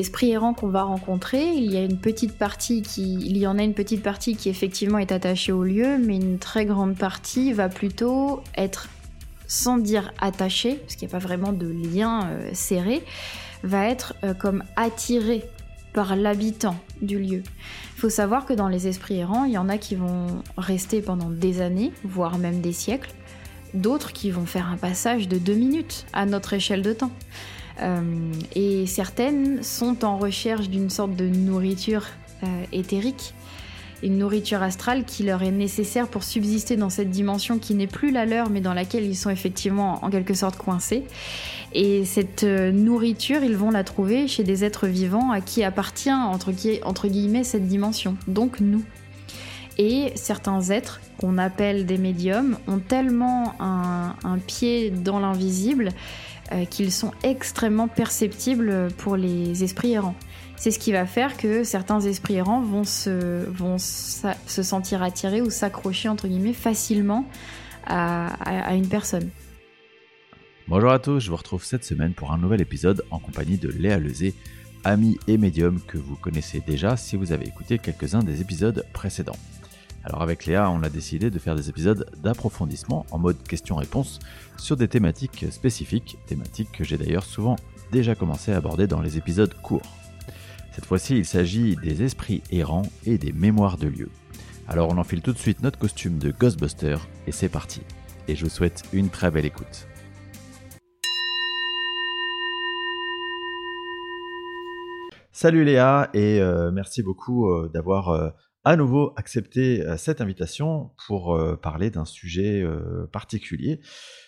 esprits errants qu'on va rencontrer, il y a une petite partie qui, il y en a une petite partie qui effectivement est attachée au lieu, mais une très grande partie va plutôt être, sans dire attachée, parce qu'il n'y a pas vraiment de lien euh, serré, va être euh, comme attirée par l'habitant du lieu. Il faut savoir que dans les esprits errants, il y en a qui vont rester pendant des années, voire même des siècles, d'autres qui vont faire un passage de deux minutes à notre échelle de temps. Euh, et certaines sont en recherche d'une sorte de nourriture euh, éthérique, une nourriture astrale qui leur est nécessaire pour subsister dans cette dimension qui n'est plus la leur, mais dans laquelle ils sont effectivement en quelque sorte coincés. Et cette euh, nourriture, ils vont la trouver chez des êtres vivants à qui appartient, entre, guillemets, cette dimension, donc nous. Et certains êtres, qu'on appelle des médiums, ont tellement un, pied dans l'invisible qu'ils sont extrêmement perceptibles pour les esprits errants. C'est ce qui va faire que certains esprits errants vont se, vont se sentir attirés ou s'accrocher, entre guillemets, facilement à une personne. Bonjour à tous, je vous retrouve cette semaine pour un nouvel épisode en compagnie de Léa Lezé, amie et médium que vous connaissez déjà si vous avez écouté quelques-uns des épisodes précédents. Alors avec Léa, on a décidé de faire des épisodes d'approfondissement en mode question-réponse sur des thématiques spécifiques, thématiques que j'ai d'ailleurs souvent déjà commencé à aborder dans les épisodes courts. Cette fois-ci, il s'agit des esprits errants et des mémoires de lieux. Alors on enfile tout de suite notre costume de Ghostbuster et c'est parti. Et je vous souhaite une très belle écoute. Salut Léa et euh, merci beaucoup euh, d'avoir euh, à nouveau accepté cette invitation pour parler d'un sujet particulier.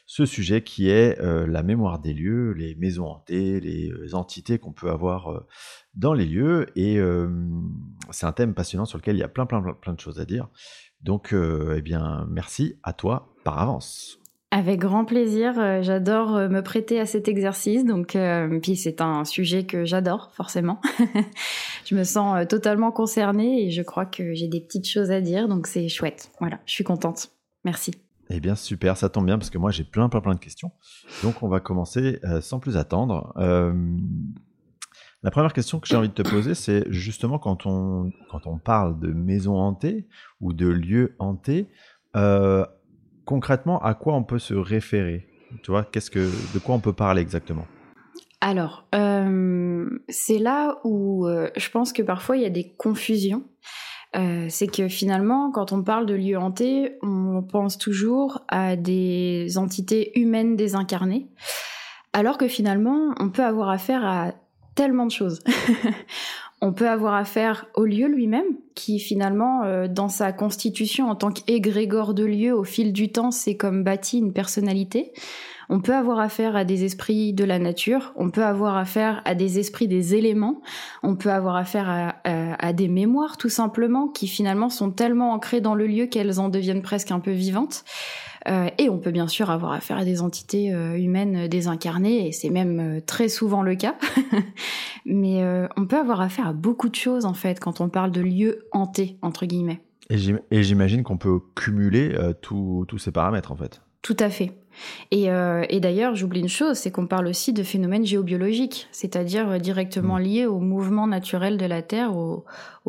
Ce sujet qui est la mémoire des lieux, les maisons hantées, les entités qu'on peut avoir dans les lieux. Et c'est un thème passionnant sur lequel il y a plein plein plein de choses à dire. Donc eh bien merci à toi par avance. Avec grand plaisir, euh, j'adore euh, me prêter à cet exercice. Donc, euh, puis c'est un sujet que j'adore forcément. je me sens totalement concernée et je crois que j'ai des petites choses à dire, donc c'est chouette. Voilà, je suis contente. Merci. Eh bien super, ça tombe bien parce que moi j'ai plein plein plein de questions. Donc on va commencer sans plus attendre. la première question que j'ai envie de te poser, c'est justement quand on quand on parle de maison hantée ou de lieu hanté concrètement, à quoi on peut se référer? Tu vois, qu'est-ce que, de quoi on peut parler exactement? Alors, euh, c'est là où euh, je pense que parfois il y a des confusions. Euh, c'est que finalement, quand on parle de lieux hantés, on pense toujours à des entités humaines désincarnées, alors que finalement, on peut avoir affaire à tellement de choses. on peut avoir affaire au lieu lui-même, qui finalement, euh, dans sa constitution en tant qu'égrégore de lieu, au fil du temps, c'est comme bâti une personnalité. On peut avoir affaire à des esprits de la nature, on peut avoir affaire à des esprits des éléments, on peut avoir affaire à, des mémoires tout simplement, qui finalement sont tellement ancrées dans le lieu qu'elles en deviennent presque un peu vivantes. Euh, et on peut bien sûr avoir affaire à des entités euh, humaines désincarnées, et c'est même euh, très souvent le cas. Mais on peut avoir affaire à beaucoup de choses en fait quand on parle de lieux hantés, entre guillemets. Et j'imagine qu'on peut cumuler tous ces paramètres en fait. Tout à fait. Et, d'ailleurs, j'oublie une chose, c'est qu'on parle aussi de phénomènes géobiologiques, c'est-à-dire directement mmh. liés au mouvement naturel de la Terre, au,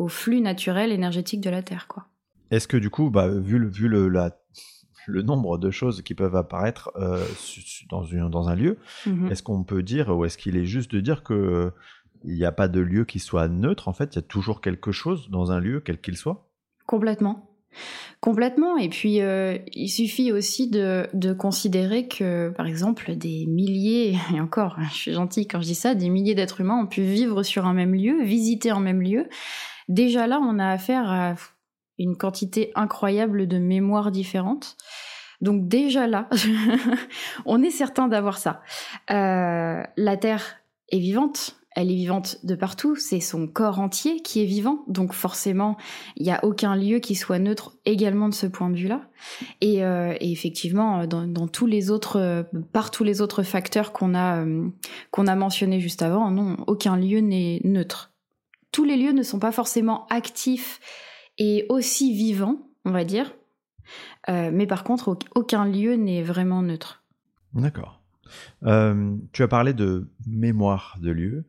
flux naturel énergétique de la Terre. quoi. Est-ce que du coup, bah, vu, le, vu le, la le nombre de choses qui peuvent apparaître euh, dans, dans, un lieu, mhm. est-ce qu'on peut dire, ou est-ce qu'il est juste de dire que euh, il n'y a pas de lieu qui soit neutre, en fait, il y a toujours quelque chose dans un lieu, quel qu'il soit? Complètement. Complètement. Et puis, euh, il suffit aussi de, considérer que, par exemple, des milliers, et encore, je suis gentille quand je dis ça, des milliers d'êtres humains ont pu vivre sur un même lieu, visiter un même lieu. Déjà là, on a affaire à une quantité incroyable de mémoires différentes. Donc déjà là, on est certain d'avoir ça. Euh, la Terre est vivante, elle est vivante de partout, c'est son corps entier qui est vivant, donc forcément, il n'y a aucun lieu qui soit neutre également de ce point de vue-là. Et, euh, effectivement, dans, tous les autres, par tous les autres facteurs qu'on a, euh, a mentionnés juste avant, non, aucun lieu n'est neutre. Tous les lieux ne sont pas forcément actifs et aussi vivant, on va dire. Euh, mais par contre, aucun lieu n'est vraiment neutre. D'accord. Euh, tu as parlé de mémoire de lieu.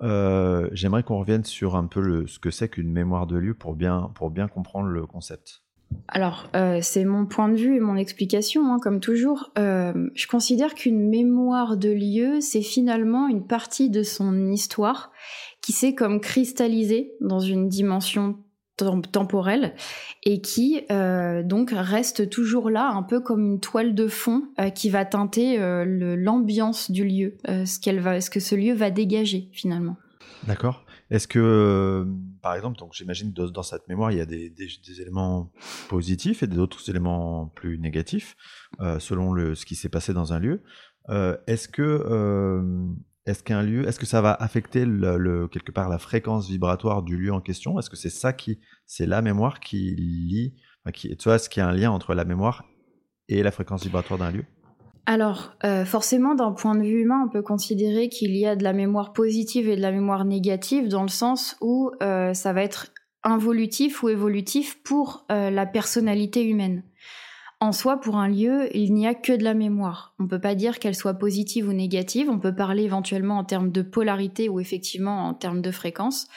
J'aimerais qu'on revienne sur un peu le, ce que c'est qu'une mémoire de lieu pour bien, pour bien comprendre le concept. Alors, euh, c'est mon point de vue et mon explication, hein, comme toujours. Euh, je considère qu'une mémoire de lieu, c'est finalement une partie de son histoire qui s'est comme cristallisée dans une dimension temporelle et qui euh, donc reste toujours là, un peu comme une toile de fond qui va teinter l'ambiance du lieu, ce, va, ce que ce lieu va dégager finalement. D'accord. Est-ce que, euh, par exemple, donc j'imagine que dans cette mémoire, il y a des, éléments positifs et d'autres éléments plus négatifs, euh, selon le, ce qui s'est passé dans un lieu. Euh, est-ce que, est-ce qu'un lieu, est-ce que ça va affecter quelque part la fréquence vibratoire du lieu en question? Est-ce que c'est ça qui, c'est la mémoire qui lie, qui, tu est-ce qu'il y a un lien entre la mémoire et la fréquence vibratoire d'un lieu? Alors, euh, forcément, d'un point de vue humain, on peut considérer qu'il y a de la mémoire positive et de la mémoire négative, dans le sens où euh, ça va être involutif ou évolutif pour euh, la personnalité humaine. En soi, pour un lieu, il n'y a que de la mémoire. On ne peut pas dire qu'elle soit positive ou négative, on peut parler éventuellement en termes de polarité ou effectivement en termes de fréquence.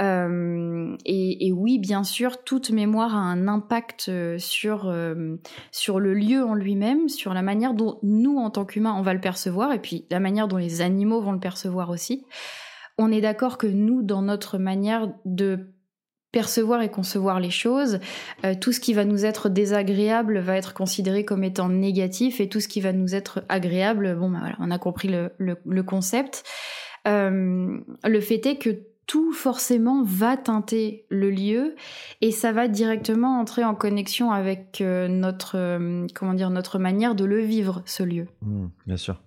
Euh, et, oui, bien sûr, toute mémoire a un impact euh, sur, euh, sur le lieu en lui-même, sur la manière dont nous, en tant qu'humains, on va le percevoir, et puis la manière dont les animaux vont le percevoir aussi. On est d'accord que nous, dans notre manière de percevoir et concevoir les choses, tout ce qui va nous être désagréable va être considéré comme étant négatif, et tout ce qui va nous être agréable, bon, bah voilà, on a compris le, le, concept. le fait est que tout forcément va teinter le lieu et ça va directement entrer en connexion avec euh, notre euh, comment dire notre manière de le vivre ce lieu. Mmh, bien sûr.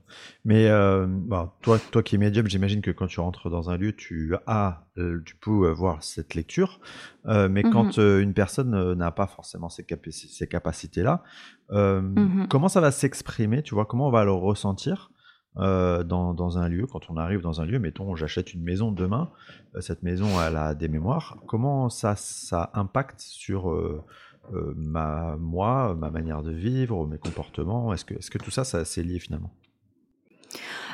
Mais euh, bah, toi toi qui es médium, j'imagine que quand tu rentres dans un lieu, tu as tu peux voir cette lecture. mais mmh quand une personne n'a pas forcément ces, ces capacités là, mmh comment ça va s'exprimer Tu vois? Comment on va le ressentir? Euh, dans, un lieu, quand on arrive dans un lieu, mettons, j'achète une maison demain, euh, cette maison, elle a des mémoires, comment ça, ça impacte sur euh, ma, moi, ma manière de vivre, mes comportements? Est-ce que, est que tout ça, ça c'est lié finalement?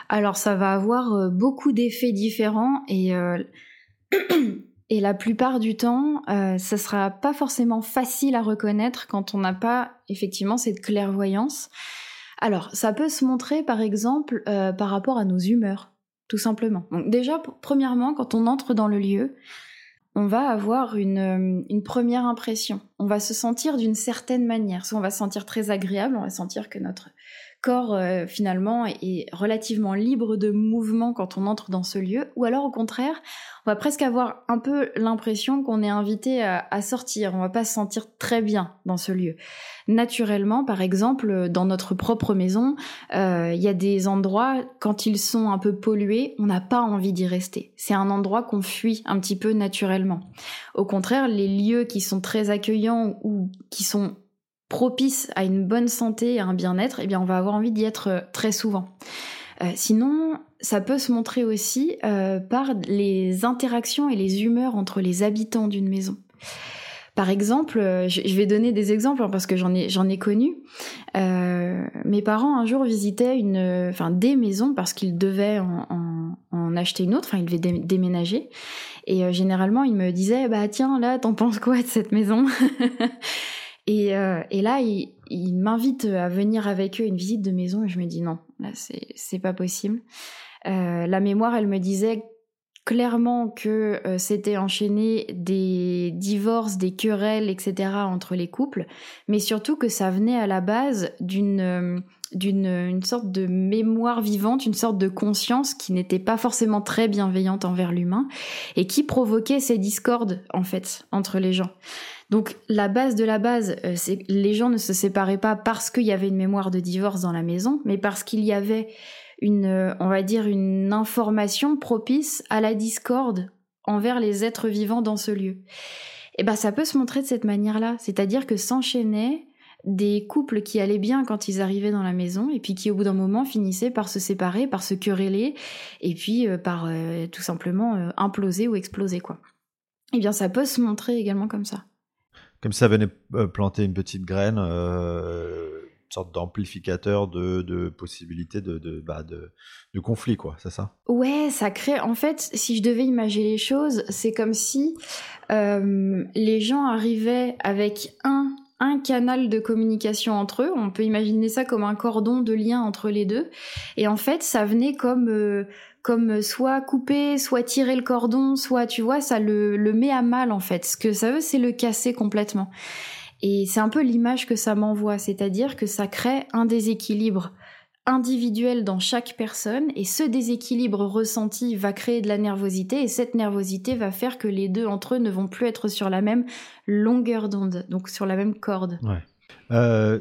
Alors, ça va avoir beaucoup d'effets différents et, et la plupart du temps, ça sera pas forcément facile à reconnaître quand on n'a pas effectivement cette clairvoyance. Alors, ça peut se montrer par exemple euh, par rapport à nos humeurs, tout simplement. Donc déjà, premièrement, quand on entre dans le lieu, on va avoir une, euh, une première impression. On va se sentir d'une certaine manière. Soit on va se sentir très agréable, on va sentir que notre corps euh, finalement est relativement libre de mouvement quand on entre dans ce lieu, ou alors au contraire, on va presque avoir un peu l'impression qu'on est invité à, sortir, on va pas se sentir très bien dans ce lieu. Naturellement, par exemple, dans notre propre maison, euh, il y a des endroits, quand ils sont un peu pollués, on n'a pas envie d'y rester. C'est un endroit qu'on fuit un petit peu naturellement. Au contraire, les lieux qui sont très accueillants ou qui sont propices à une bonne santé et à un bien-être, eh bien on va avoir envie d'y être euh, très souvent. Euh, sinon, ça peut se montrer aussi euh, par les interactions et les humeurs entre les habitants d'une maison. Par exemple, je vais donner des exemples hein, parce que j'en ai j'en ai connu. mes parents un jour visitaient une, enfin des maisons parce qu'ils devaient en, acheter une autre, enfin ils devaient déménager. Et généralement ils me disaient bah tiens là t'en penses quoi de cette maison? Et, euh, et là, ils il m'invitent à venir avec eux une visite de maison et je me dis non, là c'est pas possible. Euh, la mémoire, elle me disait clairement que euh, c'était enchaîné des divorces, des querelles, etc. entre les couples, mais surtout que ça venait à la base d'une euh, d'une une sorte de mémoire vivante, une sorte de conscience qui n'était pas forcément très bienveillante envers l'humain et qui provoquait ces discordes en fait entre les gens. Donc la base de la base, euh, c'est les gens ne se séparaient pas parce qu'il y avait une mémoire de divorce dans la maison, mais parce qu'il y avait une, euh, on va dire, une information propice à la discorde envers les êtres vivants dans ce lieu. Et eh ben ça peut se montrer de cette manière-là, c'est-à-dire que s'enchaînaient des couples qui allaient bien quand ils arrivaient dans la maison et puis qui au bout d'un moment finissaient par se séparer, par se quereller et puis euh, par tout simplement imploser ou exploser quoi. Eh bien ça peut se montrer également comme ça comme ça venait euh, planter une petite graine, euh, sorte d'amplificateur de, de possibilités de, de, bah, de, de conflit, quoi, c'est ça? Ouais, ça crée. En fait, si je devais imaginer les choses, c'est comme si euh, les gens arrivaient avec un un canal de communication entre eux. On peut imaginer ça comme un cordon de lien entre les deux. Et en fait, ça venait comme euh, comme soit couper, soit tirer le cordon, soit tu vois, ça le, le met à mal en fait. Ce que ça veut, c'est le casser complètement. Et c'est un peu l'image que ça m'envoie, c'est-à-dire que ça crée un déséquilibre individuel dans chaque personne et ce déséquilibre ressenti va créer de la nervosité et cette nervosité va faire que les deux entre eux ne vont plus être sur la même longueur d'onde, donc sur la même corde. Euh,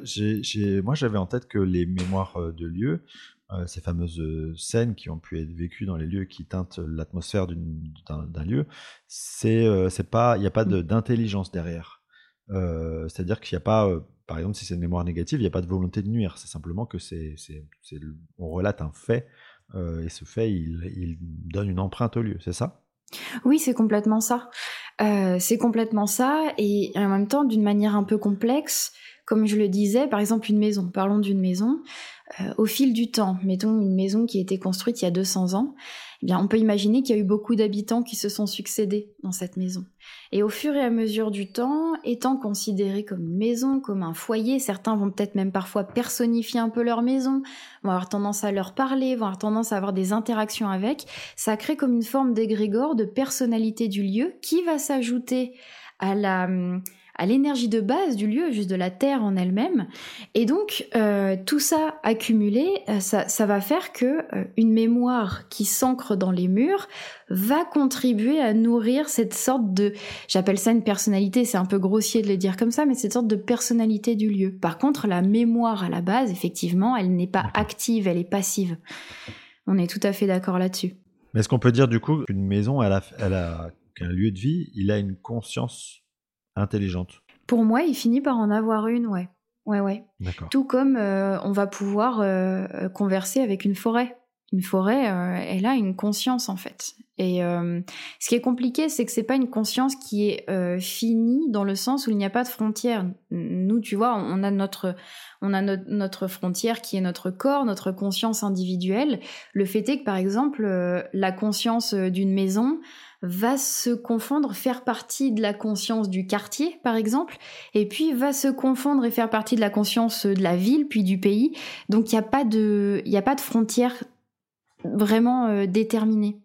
moi j'avais en tête que les mémoires euh, de lieux, euh, ces fameuses scènes qui ont pu être vécues dans les lieux qui teintent l'atmosphère d'un lieu, c'est pas, il n'y a pas d'intelligence derrière. C'est-à-dire qu'il n'y a pas par exemple, si c'est une mémoire négative, il n'y a pas de volonté de nuire. C'est simplement que c'est, on relate un fait euh, et ce fait, il, donne une empreinte au lieu. C'est ça? Oui, c'est complètement ça. Euh, c'est complètement ça et en même temps d'une manière un peu complexe. Comme je le disais, par exemple une maison. Parlons d'une maison. Euh, au fil du temps, mettons une maison qui a été construite il y a 200 ans, eh bien, on peut imaginer qu'il y a eu beaucoup d'habitants qui se sont succédés dans cette maison. Et au fur et à mesure du temps, étant considérée comme une maison, comme un foyer, certains vont peut-être même parfois personnifier un peu leur maison, vont avoir tendance à leur parler, vont avoir tendance à avoir des interactions avec, ça crée comme une forme d'égrégore de personnalité du lieu qui va s'ajouter à la hum, à l'énergie de base du lieu, juste de la terre en elle-même. Et donc euh, tout ça accumulé, euh, ça, va faire que euh, une mémoire qui s'ancre dans les murs va contribuer à nourrir cette sorte de, j'appelle ça une personnalité, c'est un peu grossier de le dire comme ça, mais cette sorte de personnalité du lieu. Par contre, la mémoire à la base, effectivement, elle n'est pas active, elle est passive. On est tout à fait d'accord là-dessus. Mais est-ce qu'on peut dire du coup qu'une maison, elle a, qu'un lieu de vie, il a une conscience intelligente Pour moi, il finit par en avoir une, ouais. Ouais, ouais. Tout comme euh, on va pouvoir euh, converser avec une forêt. Une forêt, euh, elle a une conscience en fait. Et ce qui est compliqué, c'est que c'est pas une conscience qui est finie dans le sens où il n'y a pas de frontière. Nous, tu vois, on a notre, on a notre frontière qui est notre corps, notre conscience individuelle. Le fait est que par exemple, la conscience d'une maison, va se confondre, faire partie de la conscience du quartier, par exemple, et puis va se confondre et faire partie de la conscience de la ville, puis du pays. Donc il n'y a pas de, il a pas de frontière vraiment euh, déterminée.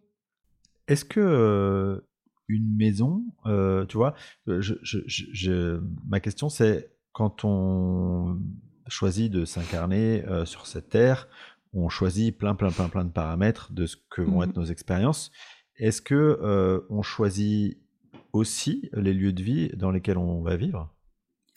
Est-ce que euh, une maison, euh, tu vois, ma question c'est quand on choisit de s'incarner sur cette terre, on choisit plein, plein, plein, plein de paramètres de ce que vont mmh être nos expériences. Est-ce que euh, on choisit aussi les lieux de vie dans lesquels on va vivre?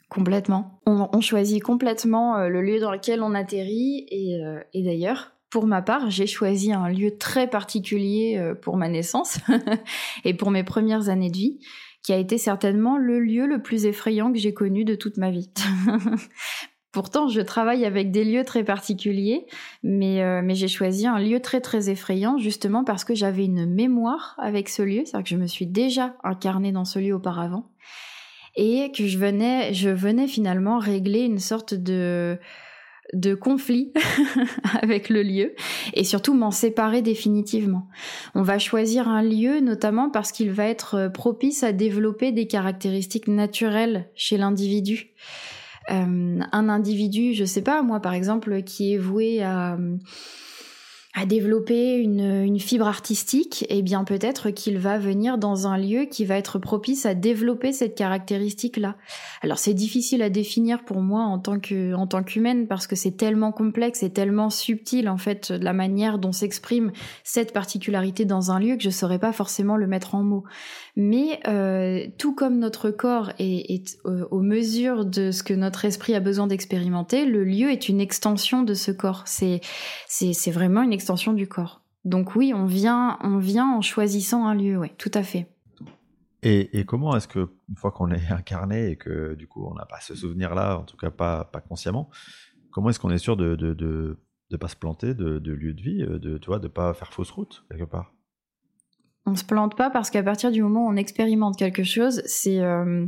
Complètement. On, choisit complètement le lieu dans lequel on atterrit euh, et, d'ailleurs, pour ma part, j'ai choisi un lieu très particulier pour ma naissance et pour mes premières années de vie, qui a été certainement le lieu le plus effrayant que j'ai connu de toute ma vie. Pourtant, je travaille avec des lieux très particuliers, mais, euh, mais j'ai choisi un lieu très très effrayant justement parce que j'avais une mémoire avec ce lieu, c'est-à-dire que je me suis déjà incarnée dans ce lieu auparavant et que je venais, je venais finalement régler une sorte de de conflit avec le lieu et surtout m'en séparer définitivement. On va choisir un lieu notamment parce qu'il va être propice à développer des caractéristiques naturelles chez l'individu. Euh, un individu, je sais pas, moi par exemple, qui est voué à à développer une, une, fibre artistique, eh bien peut-être qu'il va venir dans un lieu qui va être propice à développer cette caractéristique-là. Alors c'est difficile à définir pour moi en tant que en tant qu'humaine parce que c'est tellement complexe et tellement subtil en fait la manière dont s'exprime cette particularité dans un lieu que je saurais pas forcément le mettre en mots. Mais euh, tout comme notre corps est, est euh, aux mesures de ce que notre esprit a besoin d'expérimenter, le lieu est une extension de ce corps. C'est c'est c'est vraiment une extension du corps. Donc oui, on vient, on vient en choisissant un lieu, oui, tout à fait. Et, comment est-ce que, une fois qu'on est incarné et que du coup on n'a pas ce souvenir-là, en tout cas pas, pas consciemment, comment est-ce qu'on est sûr de de, de, pas se planter de, lieu de vie, de vois, de pas faire fausse route quelque part? On se plante pas parce qu'à partir du moment où on expérimente quelque chose, c'est euh,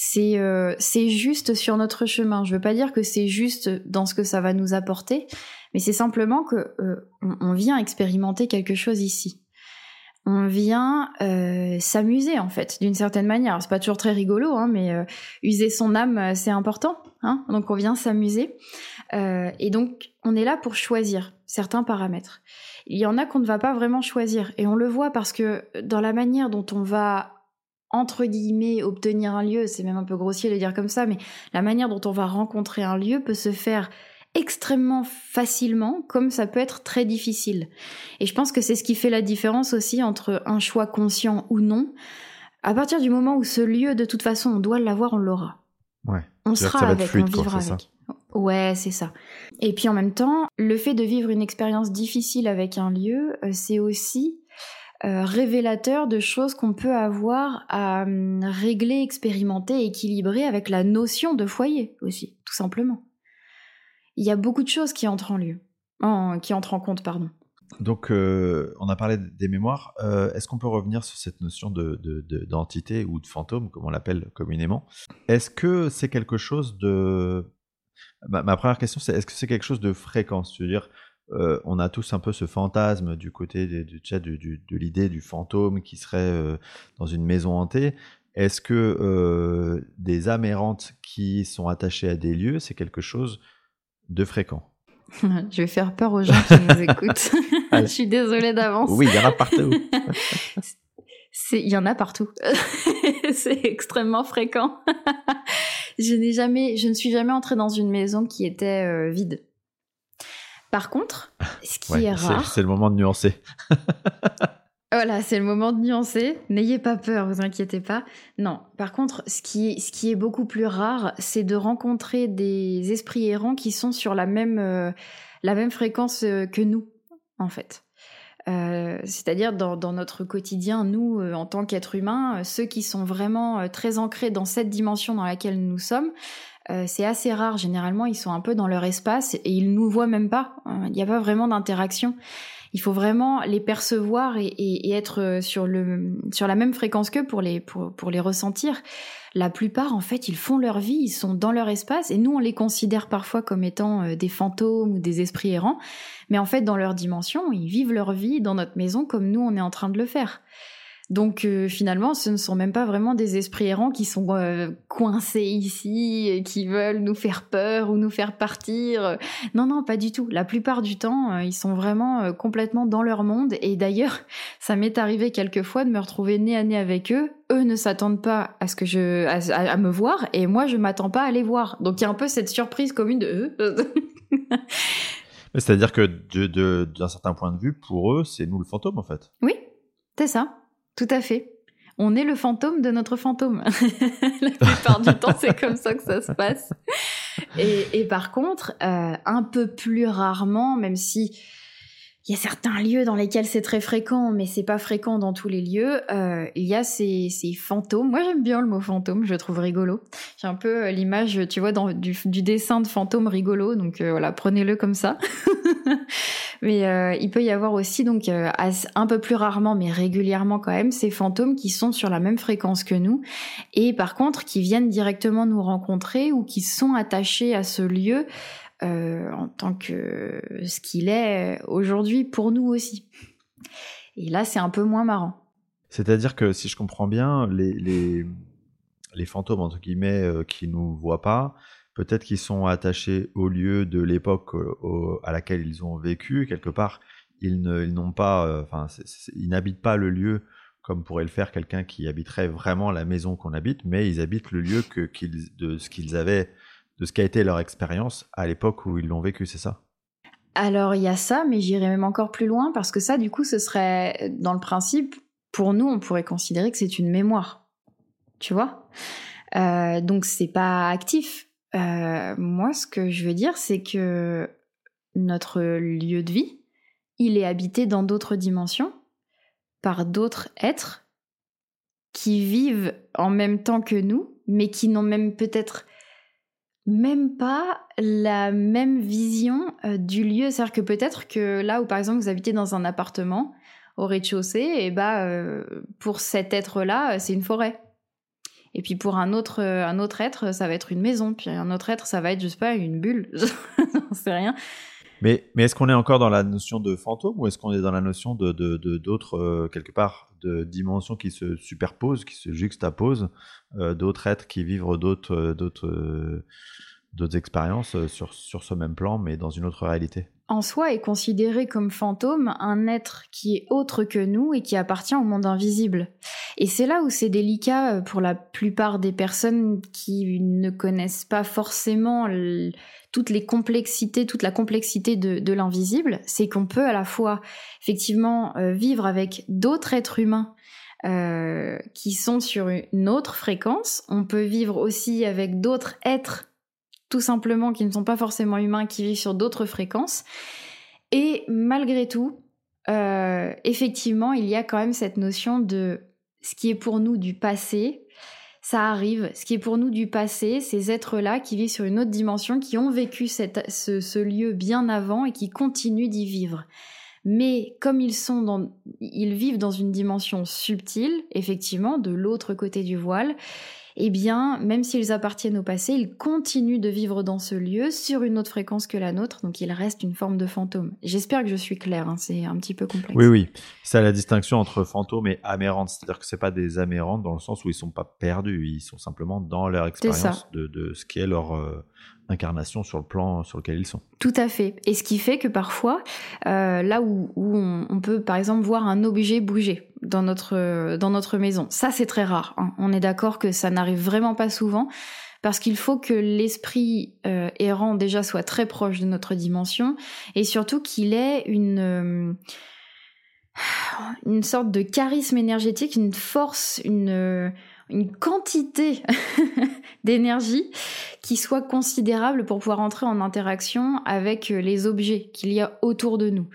C'est euh, c'est juste sur notre chemin. Je veux pas dire que c'est juste dans ce que ça va nous apporter, mais c'est simplement que euh, on, vient expérimenter quelque chose ici. On vient euh, s'amuser en fait, d'une certaine manière. C'est pas toujours très rigolo, hein, mais user son âme, c'est important. Hein donc on vient s'amuser, et donc on est là pour choisir certains paramètres. Il y en a qu'on ne va pas vraiment choisir, et on le voit parce que dans la manière dont on va entre guillemets obtenir un lieu, c'est même un peu grossier de dire comme ça, mais la manière dont on va rencontrer un lieu peut se faire extrêmement facilement, comme ça peut être très difficile. Et je pense que c'est ce qui fait la différence aussi entre un choix conscient ou non. À partir du moment où ce lieu, de toute façon, on doit l'avoir, on l'aura. Ouais. On sera avec, on vivra avec. Ouais, c'est ça. Et puis en même temps, le fait de vivre une expérience difficile avec un lieu, euh, c'est aussi euh, révélateur de choses qu'on peut avoir à hum, régler, expérimenter, équilibrer avec la notion de foyer aussi, tout simplement. Il y a beaucoup de choses qui entrent en lieu, qui entrent en compte, pardon. Donc, euh, on a parlé des mémoires. Euh, est-ce qu'on peut revenir sur cette notion d'entité ou de fantôme, comme on l'appelle communément? Est-ce que c'est quelque chose de... Ma, première question, c'est est-ce que c'est quelque chose de fréquent C'est-à-dire, euh, on a tous un peu ce fantasme du côté de, de l'idée du fantôme qui serait euh, dans une maison hantée. Est-ce que euh, des âmes errantes qui sont attachées à des lieux, c'est quelque chose de fréquent? Je vais faire peur aux gens qui nous écoutent. Je suis désolée d'avance. Oui, il y en a partout. Il y en a partout. c'est extrêmement fréquent. je n'ai jamais, je ne suis jamais entrée dans une maison qui était vide. Par contre, ce qui est rare. C'est le moment de nuancer. voilà, c'est le moment de nuancer. N'ayez pas peur, vous inquiétez pas. Non, par contre, ce qui, ce qui est beaucoup plus rare, c'est de rencontrer des esprits errants qui sont sur la même, euh, la même fréquence euh, que nous, en fait. Euh, c'est-à-dire dans, dans, notre quotidien, nous, en tant qu'êtres humains, ceux qui sont vraiment très ancrés dans cette dimension dans laquelle nous sommes, euh, c'est assez rare. Généralement, ils sont un peu dans leur espace et ils nous voient même pas. Il n'y a pas vraiment d'interaction. Il faut vraiment les percevoir et, être sur le sur la même fréquence qu'eux pour les pour, pour les ressentir. La plupart, en fait, ils font leur vie, ils sont dans leur espace et nous, on les considère parfois comme étant euh, des fantômes ou des esprits errants. Mais en fait, dans leur dimension, ils vivent leur vie dans notre maison comme nous, on est en train de le faire. Donc euh, finalement, ce ne sont même pas vraiment des esprits errants qui sont euh, coincés ici, et qui veulent nous faire peur ou nous faire partir. Non, non, pas du tout. La plupart du temps, euh, ils sont vraiment complètement dans leur monde. Et d'ailleurs, ça m'est arrivé quelquefois de me retrouver nez à nez avec eux. Eux ne s'attendent pas à ce que je à, me voir, et moi je m'attends pas à les voir. Donc il y a un peu cette surprise commune de eux. C'est-à-dire que d'un certain point de vue, pour eux, c'est nous le fantôme en fait. Oui, c'est ça. Tout à fait. On est le fantôme de notre fantôme. La plupart du temps, c'est comme ça que ça se passe. Et, par contre, euh, un peu plus rarement, même si il y a certains lieux dans lesquels c'est très fréquent, mais c'est pas fréquent dans tous les lieux. Euh, il y a ces, fantômes. Moi, j'aime bien le mot fantôme, je trouve rigolo. J'ai un peu euh, l'image, tu vois, du, dessin de fantôme rigolo, donc voilà, prenez-le comme ça. mais il peut y avoir aussi, donc un peu plus rarement, mais régulièrement quand même, ces fantômes qui sont sur la même fréquence que nous, et par contre qui viennent directement nous rencontrer ou qui sont attachés à ce lieu euh, en tant que ce qu'il est aujourd'hui pour nous aussi. Et là, c'est un peu moins marrant. C'est-à-dire que si je comprends bien, les, les, les fantômes, entre guillemets, euh, qui nous voient pas, peut-être qu'ils sont attachés au lieu de l'époque à laquelle ils ont vécu. Quelque part, ils n'ont pas, euh, enfin, ils n'habitent pas le lieu comme pourrait le faire quelqu'un qui habiterait vraiment la maison qu'on habite, mais ils habitent le lieu que, de ce qu'ils avaient de ce qu'a été leur expérience à l'époque où ils l'ont vécu, c'est ça? Alors il y a ça, mais j'irais même encore plus loin parce que ça, du coup, ce serait dans le principe, pour nous, on pourrait considérer que c'est une mémoire, tu vois? Euh, donc c'est pas actif. Euh, moi, ce que je veux dire, c'est que notre lieu de vie, il est habité dans d'autres dimensions par d'autres êtres qui vivent en même temps que nous, mais qui n'ont même peut-être même pas la même vision euh, du lieu. C'est-à-dire que peut-être que là où par exemple vous habitez dans un appartement au rez-de-chaussée, et bah euh, pour cet être-là, c'est une forêt. Et puis pour un autre, un autre être, ça va être une maison. Puis un autre être, ça va être, je sais pas, une bulle. J'en sais rien. Mais, mais est-ce qu'on est encore dans la notion de fantôme ou est-ce qu'on est dans la notion de d'autres, euh, quelque part, de dimensions qui se superposent, qui se juxtaposent, euh, d'autres êtres qui vivent euh, d'autres expériences sur, sur ce même plan, mais dans une autre réalité? En soi est considéré comme fantôme un être qui est autre que nous et qui appartient au monde invisible. Et c'est là où c'est délicat pour la plupart des personnes qui ne connaissent pas forcément toutes les complexités, toute la complexité de, l'invisible, c'est qu'on peut à la fois effectivement euh, vivre avec d'autres êtres humains euh, qui sont sur une autre fréquence. On peut vivre aussi avec d'autres êtres, tout simplement, qui ne sont pas forcément humains, qui vivent sur d'autres fréquences. Et malgré tout, euh, effectivement, il y a quand même cette notion de ce qui est pour nous du passé, ça arrive. Ce qui est pour nous du passé, ces êtres-là qui vivent sur une autre dimension, qui ont vécu ce, lieu bien avant et qui continuent d'y vivre. Mais comme ils sont dans, ils vivent dans une dimension subtile, effectivement, de l'autre côté du voile, eh bien, même s'ils appartiennent au passé, ils continuent de vivre dans ce lieu sur une autre fréquence que la nôtre, donc ils restent une forme de fantôme. J'espère que je suis claire, hein, c'est un petit peu complexe. Oui, oui, c'est la distinction entre fantôme et amérantes, c'est-à-dire que c'est pas des amérantes dans le sens où ils sont pas perdus, ils sont simplement dans leur expérience de, de, ce qui est leur, euh, incarnation sur le plan sur lequel ils sont. Tout à fait. Et ce qui fait que parfois, euh, là où, on, peut par exemple voir un objet bouger dans notre, dans notre maison, ça c'est très rare. Hein. On est d'accord que ça n'arrive vraiment pas souvent parce qu'il faut que l'esprit euh, errant déjà soit très proche de notre dimension et surtout qu'il ait une... Euh, une sorte de charisme énergétique, une force, une, une quantité d'énergie qui soit considérable pour pouvoir entrer en interaction avec euh, les objets qu'il y a autour de nous.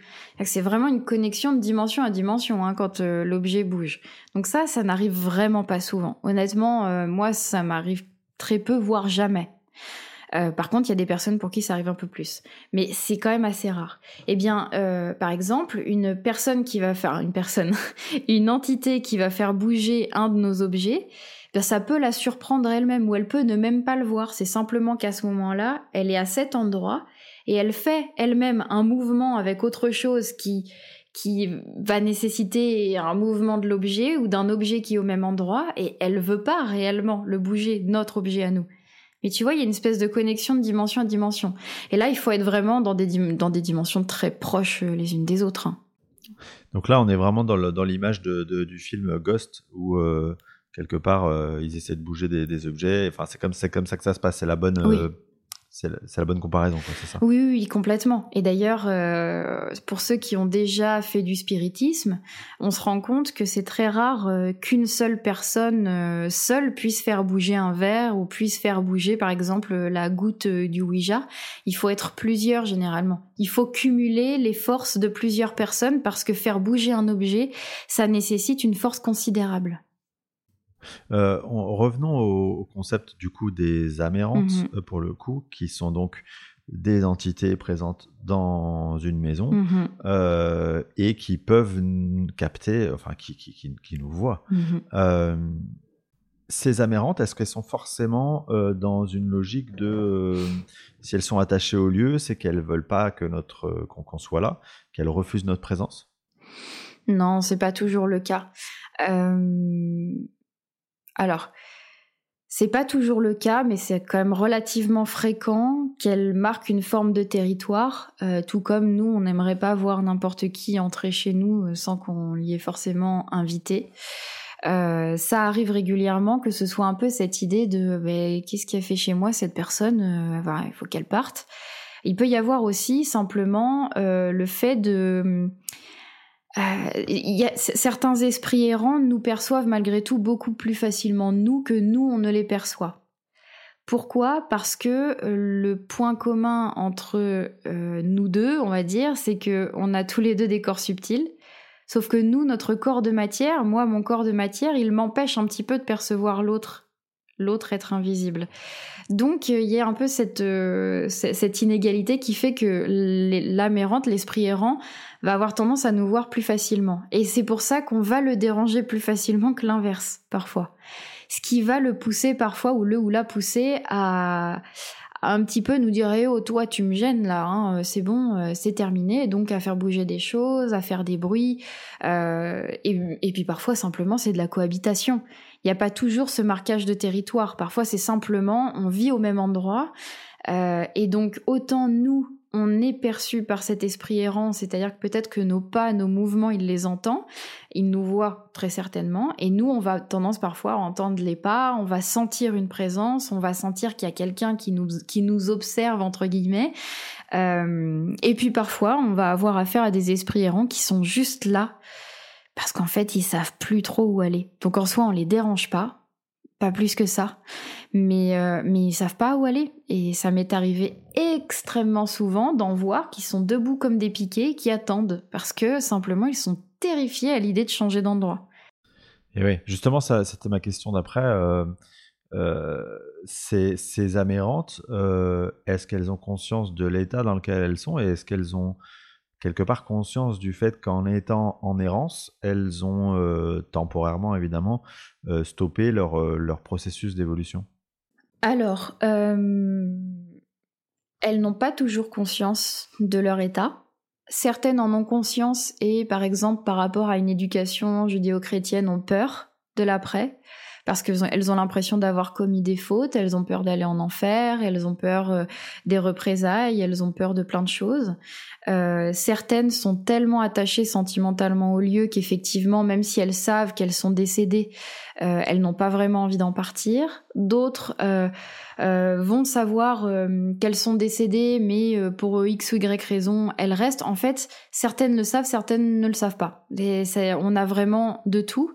C'est vraiment une connexion de dimension à dimension hein, quand euh, l'objet bouge. Donc ça, ça n'arrive vraiment pas souvent. Honnêtement, euh, moi, ça m'arrive très peu, voire jamais. Par contre, il y a des personnes pour qui ça arrive un peu plus, mais c'est quand même assez rare. Eh bien, par exemple, une personne qui va faire une personne, une entité qui va faire bouger un de nos objets, ben, ça peut la surprendre elle-même ou elle peut ne même pas le voir. C'est simplement qu'à ce moment-là, elle est à cet endroit et elle fait elle-même un mouvement avec autre chose qui qui va nécessiter un mouvement de l'objet ou d'un objet qui est au même endroit et elle veut pas réellement le bouger, notre objet à nous. Mais tu vois, il y a une espèce de connexion de dimension à dimension. Et là, il faut être vraiment dans des, dans des dimensions très proches euh, les unes des autres. Hein. Donc là, on est vraiment dans l'image de, du film Ghost où euh, quelque part, euh, ils essaient de bouger des, objets. Enfin, c'est comme, comme ça que ça se passe. C'est la bonne. Euh, c'est la, bonne comparaison, c'est ça oui, oui, complètement. Et d'ailleurs, euh, pour ceux qui ont déjà fait du spiritisme, on se rend compte que c'est très rare qu'une seule personne seule puisse faire bouger un verre ou puisse faire bouger, par exemple, la goutte du Ouija. Il faut être plusieurs généralement. Il faut cumuler les forces de plusieurs personnes parce que faire bouger un objet, ça nécessite une force considérable. Euh, revenons au, concept du coup des amérantes mhm. euh, pour le coup, qui sont donc des entités présentes dans une maison mhm. euh, et qui peuvent capter, enfin qui, qui, qui, nous voient. Mhm. ces amérantes, est-ce qu'elles sont forcément dans une logique de si elles sont attachées au lieu, c'est qu'elles veulent pas que notre qu'on soit là, qu'elles refusent notre présence? Non, c'est pas toujours le cas. Alors, c'est pas toujours le cas, mais c'est quand même relativement fréquent qu'elle marque une forme de territoire, euh, tout comme nous, on n'aimerait pas voir n'importe qui entrer chez nous euh, sans qu'on l'y ait forcément invité. Euh, ça arrive régulièrement que ce soit un peu cette idée de qu'est-ce qui a fait chez moi cette personne, il faut qu'elle parte. Il peut y avoir aussi simplement le fait de euh, y a, certains esprits errants nous perçoivent malgré tout beaucoup plus facilement nous que nous on ne les perçoit. Pourquoi? Parce que euh, le point commun entre euh, nous deux, on va dire, c'est que on a tous les deux des corps subtils. Sauf que nous, notre corps de matière, moi, mon corps de matière, il m'empêche un petit peu de percevoir l'autre l'autre être invisible. Donc il y a un peu cette, cette inégalité qui fait que l'âme errante, l'esprit errant, va avoir tendance à nous voir plus facilement. Et c'est pour ça qu'on va le déranger plus facilement que l'inverse, parfois. Ce qui va le pousser parfois, ou le ou la pousser à, un petit peu nous dire eh oh toi tu me gênes là hein, c'est bon euh, c'est terminé donc à faire bouger des choses à faire des bruits euh, et, puis parfois simplement c'est de la cohabitation il n'y a pas toujours ce marquage de territoire. Parfois c'est simplement on vit au même endroit euh, et donc autant nous on est perçu par cet esprit errant, c'est-à-dire que peut-être que nos pas, nos mouvements, il les entend, il nous voit très certainement, et nous, on va tendance parfois à entendre les pas, on va sentir une présence, on va sentir qu'il y a quelqu'un qui nous, qui nous observe, entre guillemets, euh, et puis parfois, on va avoir affaire à des esprits errants qui sont juste là, parce qu'en fait, ils savent plus trop où aller. Donc en soi, on les dérange pas, pas plus que ça. Mais, euh, mais ils savent pas où aller. Et ça m'est arrivé extrêmement souvent d'en voir qui sont debout comme des piquets, qui attendent, parce que simplement ils sont terrifiés à l'idée de changer d'endroit. Et oui, justement, c'était ma question d'après. Euh, euh, ces, ces amérantes, est-ce qu'elles ont conscience de l'état dans lequel elles sont et est-ce qu'elles ont quelque part conscience du fait qu'en étant en errance, elles ont euh, temporairement évidemment euh, stoppé leur, euh, leur processus d'évolution Alors, elles n'ont pas toujours conscience de leur état. Certaines en ont conscience et par exemple par rapport à une éducation judéo-chrétienne ont peur de l'après parce qu'elles ont l'impression d'avoir commis des fautes, elles ont peur d'aller en enfer, elles ont peur euh, des représailles, elles ont peur de plein de choses. Euh, certaines sont tellement attachées sentimentalement au lieu qu'effectivement, même si elles savent qu'elles sont décédées, euh, elles n'ont pas vraiment envie d'en partir. D'autres vont savoir qu'elles sont décédées, mais pour X ou Y raison, elles restent. En fait, certaines le savent, certaines ne le savent pas. on a vraiment de tout.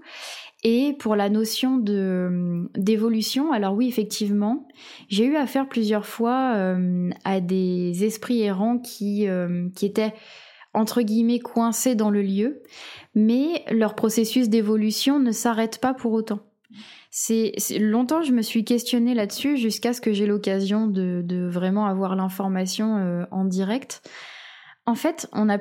Et pour la notion de d'évolution, alors oui, effectivement, j'ai eu affaire plusieurs fois euh, à des esprits errants qui, euh, qui étaient entre guillemets coincés dans le lieu, mais leur processus d'évolution ne s'arrête pas pour autant. C'est longtemps je me suis questionnée là-dessus jusqu'à ce que j'ai l'occasion de, vraiment avoir l'information euh, en direct. En fait, on a,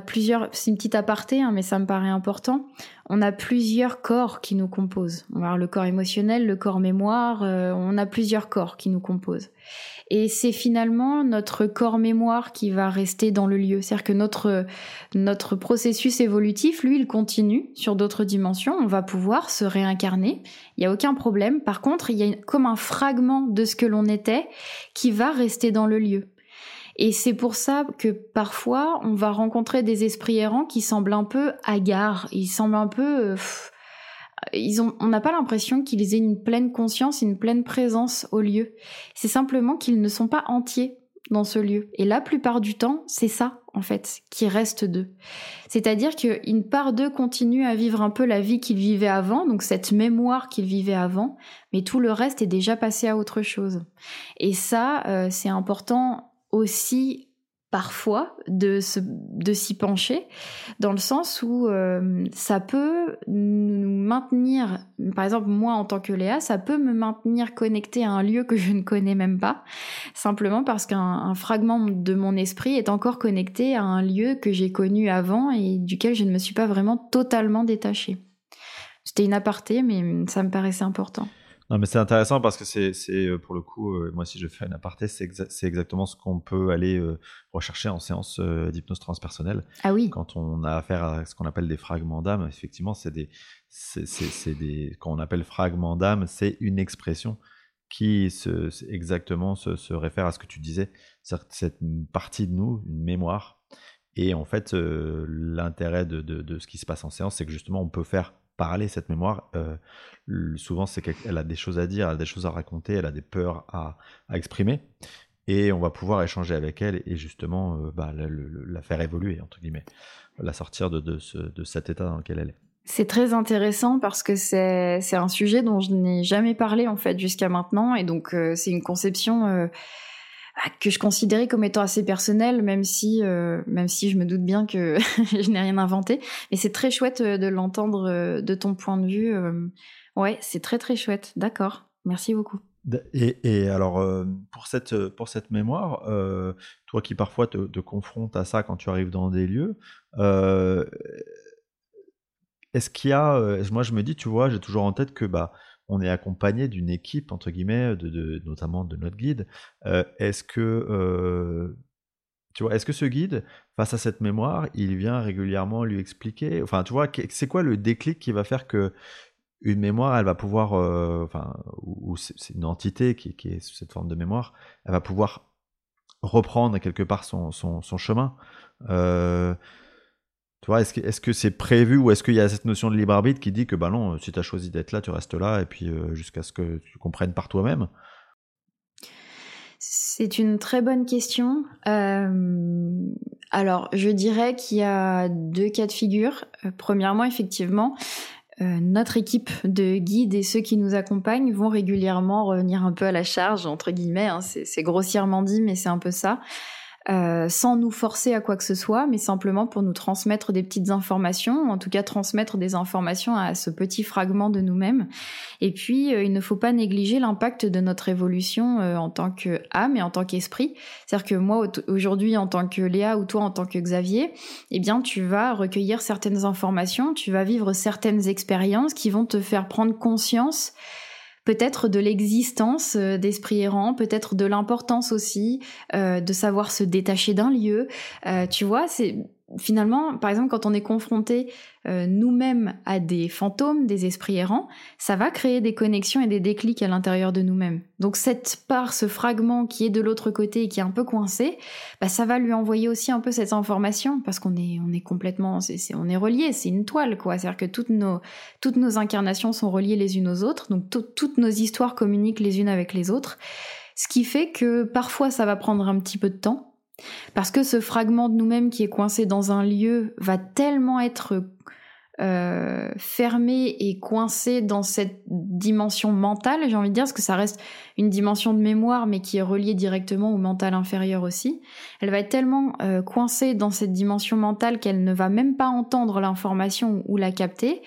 plusieurs, c'est une petite aparté, hein, mais ça me paraît important. On a plusieurs corps qui nous composent. On va le corps émotionnel, le corps mémoire, euh, on a plusieurs corps qui nous composent. Et c'est finalement notre corps mémoire qui va rester dans le lieu. C'est-à-dire que notre, notre processus évolutif, lui, il continue sur d'autres dimensions. On va pouvoir se réincarner. Il n'y a aucun problème. Par contre, il y a comme un fragment de ce que l'on était qui va rester dans le lieu. Et c'est pour ça que parfois on va rencontrer des esprits errants qui semblent un peu hagards, ils semblent un peu... Euh, ils ont, on n'a pas l'impression qu'ils aient une pleine conscience, une pleine présence au lieu. C'est simplement qu'ils ne sont pas entiers dans ce lieu. Et la plupart du temps, c'est ça, en fait, qui reste d'eux. C'est-à-dire qu'une part d'eux continue à vivre un peu la vie qu'ils vivaient avant, donc cette mémoire qu'ils vivaient avant, mais tout le reste est déjà passé à autre chose. Et ça, euh, c'est important aussi parfois de de s'y pencher dans le sens où euh, ça peut nous maintenir par exemple moi en tant que Léa ça peut me maintenir connecté à un lieu que je ne connais même pas simplement parce qu'un fragment de mon esprit est encore connecté à un lieu que j'ai connu avant et duquel je ne me suis pas vraiment totalement détachée. C'était une aparté mais ça me paraissait important non, mais c'est intéressant parce que c'est, euh, pour le coup, euh, moi si je fais un aparté, c'est, exactement ce qu'on peut aller euh, rechercher en séance d'hypnose transpersonnelle. Ah oui. Quand on a affaire à ce qu'on appelle des fragments d'âme, effectivement, c'est des, c'est, des, quand on appelle fragments d'âme, c'est une expression qui se, exactement se, réfère à ce que tu disais, cette partie de nous, une mémoire. Et en fait, l'intérêt de, de, de, ce qui se passe en séance, c'est que justement, on peut faire parler cette mémoire. Euh, souvent, c'est qu'elle a des choses à dire, elle a des choses à raconter, elle a des peurs à, exprimer. Et on va pouvoir échanger avec elle et justement euh, bah, la, faire évoluer, entre guillemets, la sortir de, de, cet état dans lequel elle est. C'est très intéressant parce que c'est un sujet dont je n'ai jamais parlé en fait jusqu'à maintenant et donc euh, c'est une conception que je considérais comme étant assez personnel, même si, euh, même si je me doute bien que je n'ai rien inventé. Mais c'est très chouette euh, de l'entendre euh, de ton point de vue. Ouais, c'est très très chouette. D'accord. Merci beaucoup. Et, alors, pour, cette, pour cette mémoire, toi qui parfois te, te, confrontes à ça quand tu arrives dans des lieux, est-ce qu'il y a. moi, je me dis, tu vois, j'ai toujours en tête que bah, on est accompagné d'une équipe, entre guillemets, de, notamment de notre guide. est-ce que. vois, est-ce que ce guide, face à cette mémoire, il vient régulièrement lui expliquer? Enfin, tu vois, c'est quoi le déclic qui va faire que une mémoire, elle va pouvoir, euh, enfin, ou, c'est une entité qui, est sous cette forme de mémoire, elle va pouvoir reprendre quelque part son, chemin? Euh, est-ce que c'est prévu ou est-ce qu'il y a cette notion de libre arbitre qui dit que bah non, si tu as choisi d'être là, tu restes là et puis euh, jusqu'à ce que tu comprennes par toi-même? C'est une très bonne question. alors, je dirais qu'il y a deux cas de figure. premièrement, effectivement, euh, notre équipe de guides et ceux qui nous accompagnent vont régulièrement revenir un peu à la charge, entre guillemets, hein, c'est grossièrement dit, mais c'est un peu ça. Euh, sans nous forcer à quoi que ce soit, mais simplement pour nous transmettre des petites informations, en tout cas transmettre des informations à ce petit fragment de nous-mêmes. Et puis, euh, il ne faut pas négliger l'impact de notre évolution euh, en tant qu'âme et en tant qu'esprit. C'est-à-dire que moi, aujourd'hui, en tant que Léa ou toi, en tant que Xavier, eh bien, tu vas recueillir certaines informations, tu vas vivre certaines expériences qui vont te faire prendre conscience peut-être de l'existence euh, d'esprit errant, peut-être de l'importance aussi euh, de savoir se détacher d'un lieu. Euh, tu vois, c'est finalement, par exemple, quand on est confronté euh, nous-mêmes à des fantômes, des esprits errants, ça va créer des connexions et des déclics à l'intérieur de nous-mêmes. Donc cette part, ce fragment qui est de l'autre côté et qui est un peu coincé, bah, ça va lui envoyer aussi un peu cette information parce qu'on est, on est complètement, c'est, on est relié, c'est une toile quoi. C'est-à-dire que toutes nos, toutes nos incarnations sont reliées les unes aux autres, donc toutes nos histoires communiquent les unes avec les autres. Ce qui fait que parfois ça va prendre un petit peu de temps, parce que ce fragment de nous-mêmes qui est coincé dans un lieu va tellement être euh, fermé et coincé dans cette dimension mentale, j'ai envie de dire, parce que ça reste une dimension de mémoire, mais qui est reliée directement au mental inférieur aussi. Elle va être tellement euh, coincée dans cette dimension mentale qu'elle ne va même pas entendre l'information ou la capter.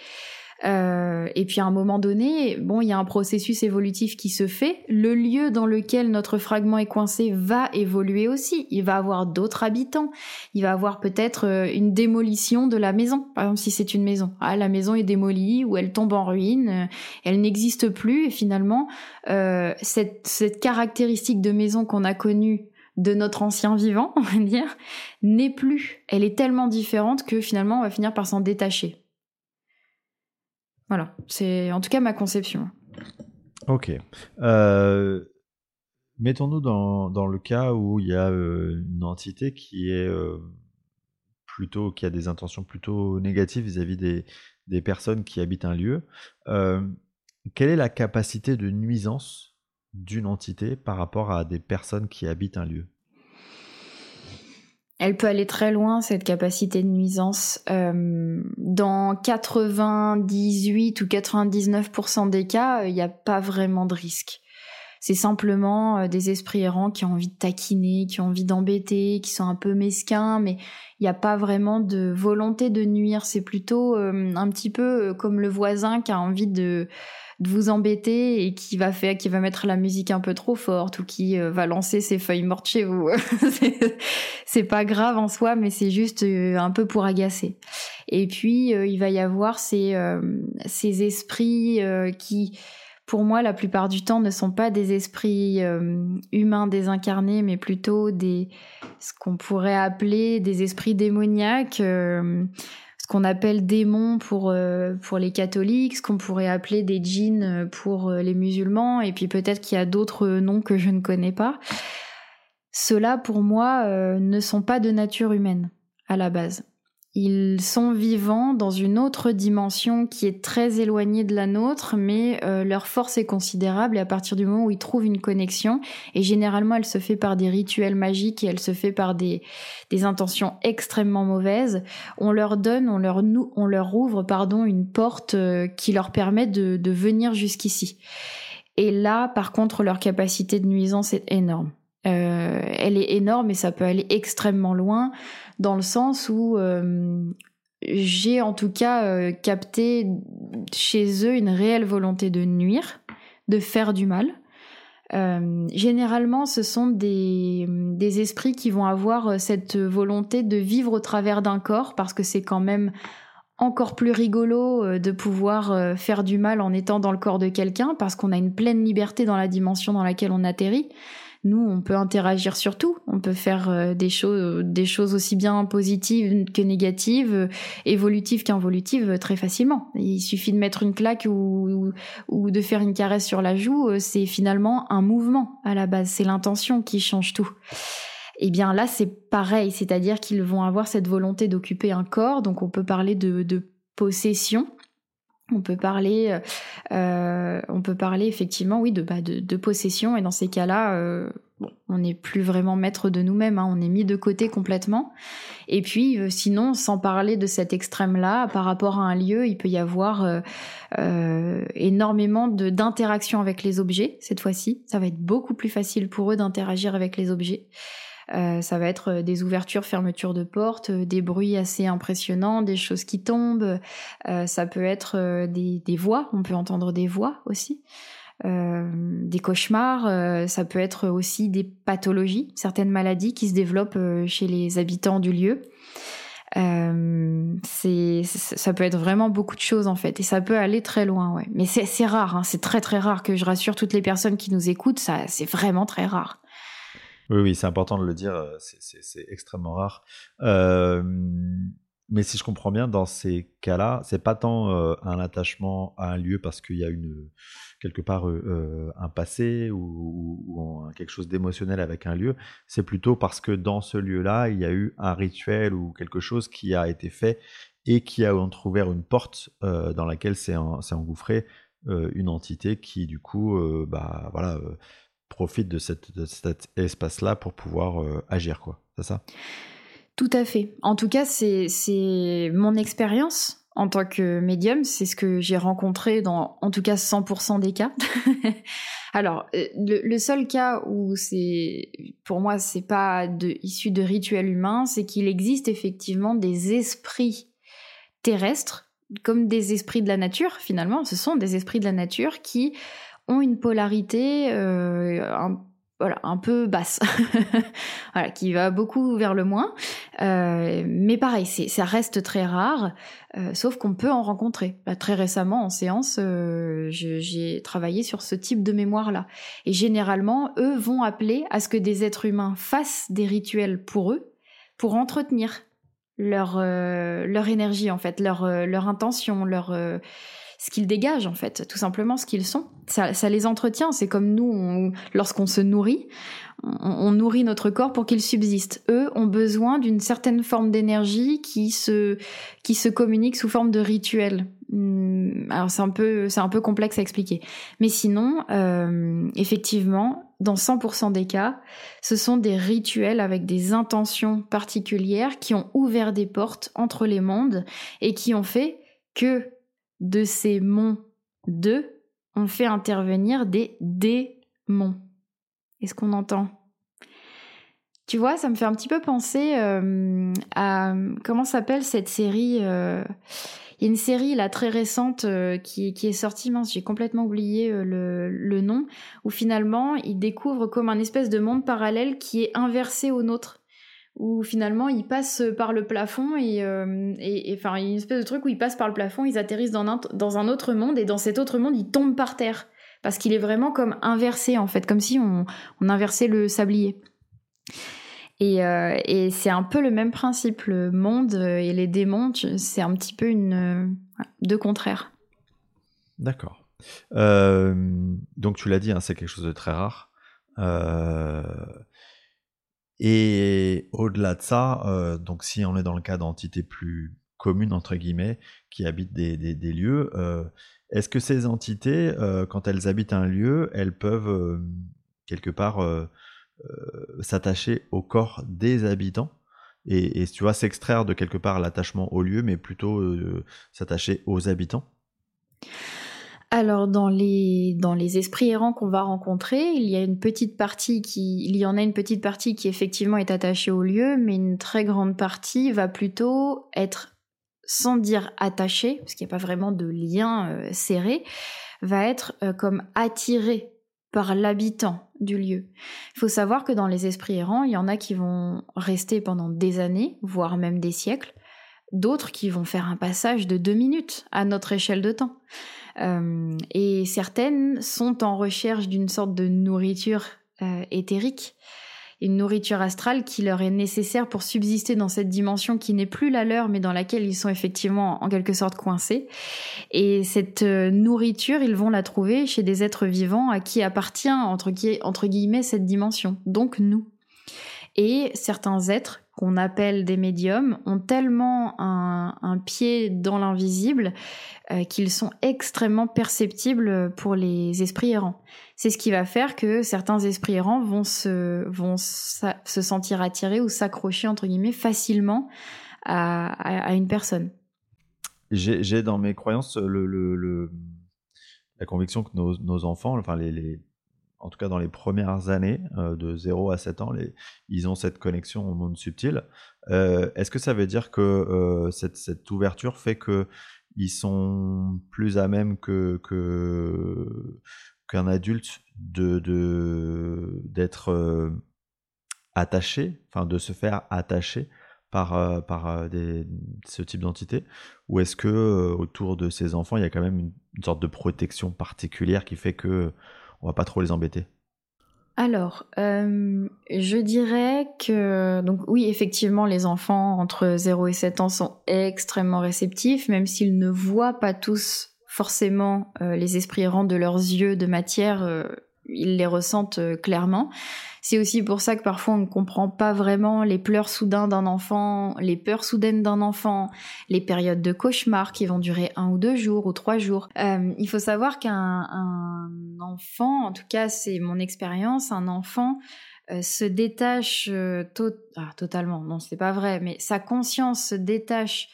Euh, et puis à un moment donné, bon, il y a un processus évolutif qui se fait. Le lieu dans lequel notre fragment est coincé va évoluer aussi. Il va avoir d'autres habitants. Il va avoir peut-être euh, une démolition de la maison. Par exemple, si c'est une maison, ah, la maison est démolie ou elle tombe en ruine, euh, elle n'existe plus. Et finalement, euh, cette, cette caractéristique de maison qu'on a connue de notre ancien vivant, on va dire, n'est plus. Elle est tellement différente que finalement on va finir par s'en détacher. Voilà, c'est en tout cas ma conception. Ok. Euh, mettons-nous dans, le cas où il y a euh, une entité qui est euh, plutôt qui a des intentions plutôt négatives vis-à-vis des, des, personnes qui habitent un lieu. quelle est la capacité de nuisance d'une entité par rapport à des personnes qui habitent un lieu? Elle peut aller très loin, cette capacité de nuisance. Euh, dans 98 ou 99% des cas, il n'y a pas vraiment de risque. C'est simplement euh, des esprits errants qui ont envie de taquiner, qui ont envie d'embêter, qui sont un peu mesquins, mais il n'y a pas vraiment de volonté de nuire. C'est plutôt euh, un petit peu comme le voisin qui a envie de de vous embêter et qui va faire, qui va mettre la musique un peu trop forte ou qui euh, va lancer ses feuilles mortes chez vous. c'est pas grave en soi, mais c'est juste euh, un peu pour agacer. Et puis euh, il va y avoir ces, ces esprits qui pour moi, la plupart du temps, ne sont pas des esprits humains désincarnés, mais plutôt des ce qu'on pourrait appeler des esprits démoniaques qu'on appelle démons pour, euh, pour les catholiques, ce qu'on pourrait appeler des djinns euh, pour euh, les musulmans, et puis peut-être qu'il y a d'autres noms que je ne connais pas. Ceux-là, pour moi, ne sont pas de nature humaine à la base. Ils sont vivants dans une autre dimension qui est très éloignée de la nôtre, mais euh, leur force est considérable et à partir du moment où ils trouvent une connexion, et généralement elle se fait par des rituels magiques et elle se fait par des, intentions extrêmement mauvaises, on leur donne, on leur, on leur ouvre pardon, une porte euh, qui leur permet de, de venir jusqu'ici. Et là, par contre, leur capacité de nuisance est énorme. Euh, elle est énorme et ça peut aller extrêmement loin dans le sens où euh, j'ai en tout cas euh, capté chez eux une réelle volonté de nuire, de faire du mal. Euh, généralement, ce sont des, des, esprits qui vont avoir cette volonté de vivre au travers d'un corps, parce que c'est quand même encore plus rigolo de pouvoir faire du mal en étant dans le corps de quelqu'un, parce qu'on a une pleine liberté dans la dimension dans laquelle on atterrit. Nous, on peut interagir sur tout. On peut faire euh, des choses, des choses aussi bien positives que négatives, évolutives qu'involutives très facilement. Il suffit de mettre une claque ou, de faire une caresse sur la joue. C'est finalement un mouvement à la base. C'est l'intention qui change tout. Eh bien là, c'est pareil, c'est-à-dire qu'ils vont avoir cette volonté d'occuper un corps. Donc on peut parler de possession on peut parler, euh, on peut parler effectivement, oui, de, bah, de, possession. Et dans ces cas-là, euh, on n'est plus vraiment maître de nous-mêmes. Hein, on est mis de côté complètement. Et puis, euh, sinon, sans parler de cet extrême-là, par rapport à un lieu, il peut y avoir énormément d'interactions avec les objets. Cette fois-ci, ça va être beaucoup plus facile pour eux d'interagir avec les objets. Euh, ça va être euh, des ouvertures, fermetures de portes, euh, des bruits assez impressionnants, des choses qui tombent. ça peut être des, des, voix, on peut entendre des voix aussi. des cauchemars, ça peut être aussi des pathologies, certaines maladies qui se développent chez les habitants du lieu. c'est ça peut être vraiment beaucoup de choses en fait. Et ça peut aller très loin ouais. Mais c'est rare hein, c'est très très rare que je rassure toutes les personnes qui nous écoutent. Ça c'est vraiment très rare oui, oui, c'est important de le dire, euh, c'est extrêmement rare. Euh, mais si je comprends bien, dans ces cas-là, c'est pas tant euh, un attachement à un lieu parce qu'il y a une quelque part un passé ou, quelque chose d'émotionnel avec un lieu, c'est plutôt parce que dans ce lieu-là, il y a eu un rituel ou quelque chose qui a été fait et qui a ouvert une porte dans laquelle s'est engouffrée une entité qui du coup, bah voilà profite de, cet espace-là pour pouvoir euh, agir, quoi. C'est ça? Tout à fait. En tout cas, c'est mon expérience en tant que médium, c'est ce que j'ai rencontré dans, en tout cas, 100% des cas. Alors, euh, le, seul cas où c'est, pour moi, c'est pas issu de rituels humains, c'est qu'il existe effectivement des esprits terrestres, comme des esprits de la nature, finalement. Ce sont des esprits de la nature qui ont une polarité euh, un, voilà, un peu basse, voilà, qui va beaucoup vers le moins. Euh, mais pareil, ça reste très rare, euh, sauf qu'on peut en rencontrer. Bah, très récemment, en séance, j'ai travaillé sur ce type de mémoire-là. Et généralement, eux vont appeler à ce que des êtres humains fassent des rituels pour eux, pour entretenir leur, leur énergie, en fait, leur, leur intention, leur ce qu'ils dégagent en fait, tout simplement ce qu'ils sont. Ça, ça, les entretient. C'est comme nous, lorsqu'on se nourrit, on, nourrit notre corps pour qu'il subsiste. Eux ont besoin d'une certaine forme d'énergie qui se qui se communique sous forme de rituel. Hmm, alors c'est un peu c'est un peu complexe à expliquer, mais sinon euh, effectivement dans 100% des cas, ce sont des rituels avec des intentions particulières qui ont ouvert des portes entre les mondes et qui ont fait que de ces monts de, on fait intervenir des démons. Est-ce qu'on entend? Tu vois, ça me fait un petit peu penser euh, à comment s'appelle cette série euh, Il y a une série là très récente euh, qui, est sortie, mince, j'ai complètement oublié le, le, nom, où finalement il découvre comme un espèce de monde parallèle qui est inversé au nôtre où finalement ils passent par le plafond et, euh, et, enfin une espèce de truc où ils passent par le plafond, ils atterrissent dans un, dans un autre monde et dans cet autre monde ils tombent par terre parce qu'il est vraiment comme inversé en fait, comme si on, on inversait le sablier. Et, euh, et c'est un peu le même principe, le monde et les démons, c'est un petit peu une euh, deux contraires. D'accord. donc tu l'as dit, hein, c'est quelque chose de très rare. Euh, et au-delà de ça, euh, donc si on est dans le cas d'entités plus communes, entre guillemets, qui habitent des, des, lieux, euh, est-ce que ces entités, euh, quand elles habitent un lieu, elles peuvent quelque part s'attacher au corps des habitants et, et, tu vois, s'extraire de quelque part l'attachement au lieu, mais plutôt s'attacher aux habitants? Alors dans les esprits errants qu'on va rencontrer, il y a une petite partie qui en a une petite partie qui effectivement est attachée au lieu, mais une très grande partie va plutôt être sans dire attaché, parce qu'il n'y a pas vraiment de lien euh, serré, va être euh, comme attiré par l'habitant du lieu. Il faut savoir que dans les esprits errants, il y en a qui vont rester pendant des années, voire même des siècles, d'autres qui vont faire un passage de deux minutes à notre échelle de temps. Euh, et certaines sont en recherche d'une sorte de nourriture éthérique une nourriture astrale qui leur est nécessaire pour subsister dans cette dimension qui n'est plus la leur, mais dans laquelle ils sont effectivement en quelque sorte coincés. Et cette euh, nourriture, ils vont la trouver chez des êtres vivants à qui appartient, entre, guillemets, cette dimension, donc nous. Et certains êtres qu'on appelle des médiums ont tellement un, pied dans l'invisible euh, qu'ils sont extrêmement perceptibles pour les esprits errants. C'est ce qui va faire que certains esprits errants vont se, vont se sentir attirés ou s'accrocher entre guillemets facilement à, une personne. J'ai dans mes croyances la conviction que nos, enfants, enfin les en tout cas dans les premières années, euh, de 0 à 7 ans, ils ont cette connexion au monde subtil. Euh, est-ce que ça veut dire que euh, cette, ouverture fait qu'ils sont plus à même que, qu'un adulte de, d'être attaché, enfin de se faire attacher par, par ce type d'entité? Ou est-ce que autour de ces enfants, il y a quand même une, une sorte de protection particulière qui fait que on va pas trop les embêter. Alors, euh, je dirais que, oui, effectivement, les enfants entre 0 et 7 ans sont extrêmement réceptifs, même s'ils ne voient pas tous forcément euh, les esprits errants de leurs yeux de matière, euh, ils les ressentent clairement. C'est aussi pour ça que parfois on ne comprend pas vraiment les pleurs soudains d'un enfant, les peurs soudaines d'un enfant, les périodes de cauchemar qui vont durer un ou deux jours ou trois jours. Euh, il faut savoir qu'un enfant, en tout cas c'est mon expérience, un enfant euh, se détache euh, ah, totalement, non c'est pas vrai, mais sa conscience se détache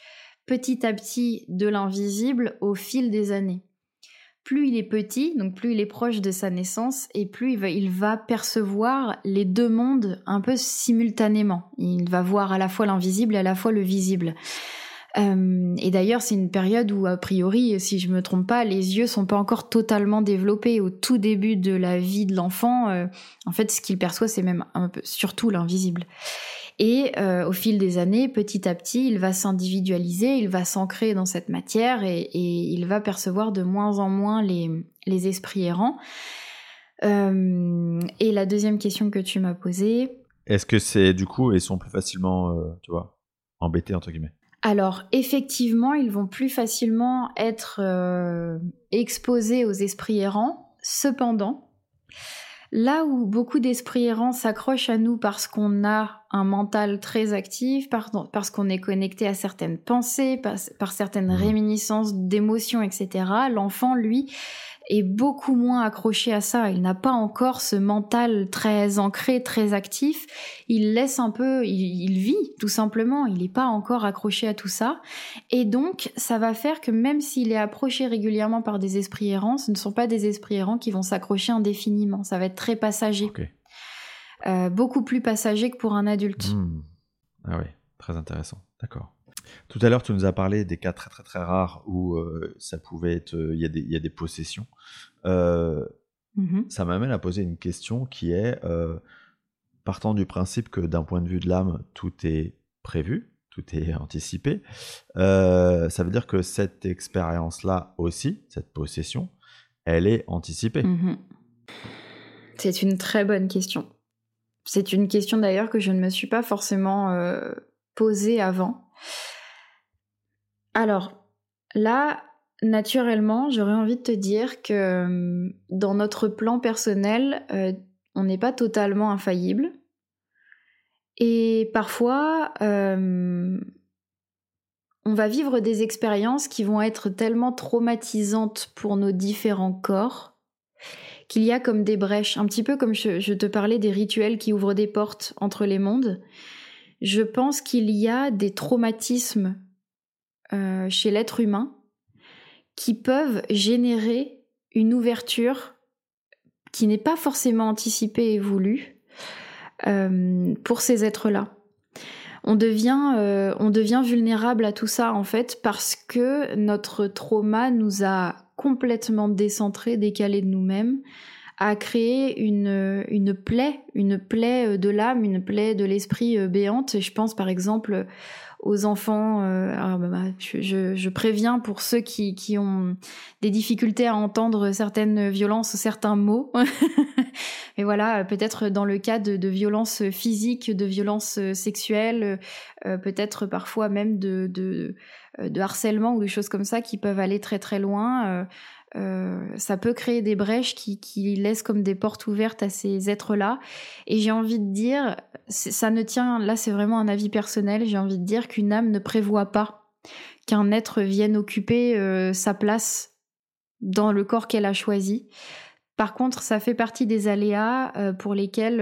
petit à petit de l'invisible au fil des années plus il est petit, donc plus il est proche de sa naissance, et plus il va, percevoir les deux mondes un peu simultanément. Il va voir à la fois l'invisible et à la fois le visible. Euh, et d'ailleurs, c'est une période où, a priori, si je me trompe pas, les yeux sont pas encore totalement développés. Au tout début de la vie de l'enfant, euh, en fait, ce qu'il perçoit, c'est même un peu surtout l'invisible. Et euh, au fil des années, petit à petit, il va s'individualiser, il va s'ancrer dans cette matière et, il va percevoir de moins en moins les, les esprits errants. Euh, et la deuxième question que tu m'as posée. Est-ce que c'est du coup, ils sont plus facilement, euh, tu vois, embêtés entre guillemets? Alors effectivement, ils vont plus facilement être exposés aux esprits errants. Cependant, Là où beaucoup d'esprits errants s'accrochent à nous parce qu'on a un mental très actif, parce qu'on est connecté à certaines pensées, par certaines mmh. réminiscences d'émotions, etc., l'enfant, lui, est beaucoup moins accroché à ça. Il n'a pas encore ce mental très ancré, très actif. Il laisse un peu, il, vit tout simplement. Il n'est pas encore accroché à tout ça. Et donc, ça va faire que même s'il est approché régulièrement par des esprits errants, ce ne sont pas des esprits errants qui vont s'accrocher indéfiniment. Ça va être très passager. Euh, beaucoup plus passager que pour un adulte. Hmm. Ah oui, très intéressant. D'accord. Tout à l'heure, tu nous as parlé des cas très très très rares où euh, ça pouvait être, il y, y, a des possessions. Euh, mm-hmm. Ça m'amène à poser une question qui est, euh, partant du principe que d'un point de vue de l'âme, tout est prévu, tout est anticipé, ça veut dire que cette expérience-là aussi, cette possession, elle est anticipée. Mm-hmm. C'est une très bonne question. C'est une question d'ailleurs que je ne me suis pas forcément posée avant. Alors, là, naturellement, j'aurais envie de te dire que euh, dans notre plan personnel, euh, on n'est pas totalement infaillible. Et parfois, euh, on va vivre des expériences qui vont être tellement traumatisantes pour nos différents corps qu'il y a comme des brèches, un petit peu comme je te parlais des rituels qui ouvrent des portes entre les mondes. Je pense qu'il y a des traumatismes euh, chez l'être humain qui peuvent générer une ouverture qui n'est pas forcément anticipée et voulue euh, pour ces êtres-là. on devient, euh, on devient vulnérable à tout ça en fait parce que notre trauma nous a complètement décentrés, décalés de nous-mêmes, a créé une, une plaie, une plaie de l'âme, une plaie de l'esprit euh, béante. Je pense par exemple aux enfants. Euh, bah, bah, je, je, préviens pour ceux qui, qui ont des difficultés à entendre certaines violences, certains mots. Mais voilà, peut-être dans le cas de, de violences physiques, de violences sexuelles, euh, peut-être parfois même de, de, de, harcèlement ou des choses comme ça qui peuvent aller très très loin. Euh, euh, ça peut créer des brèches qui, qui, laissent comme des portes ouvertes à ces êtres-là. Et j'ai envie de dire, ça ne tient, là c'est vraiment un avis personnel, j'ai envie de dire qu'une âme ne prévoit pas qu'un être vienne occuper euh, sa place dans le corps qu'elle a choisi. Par contre, ça fait partie des aléas euh, pour lesquels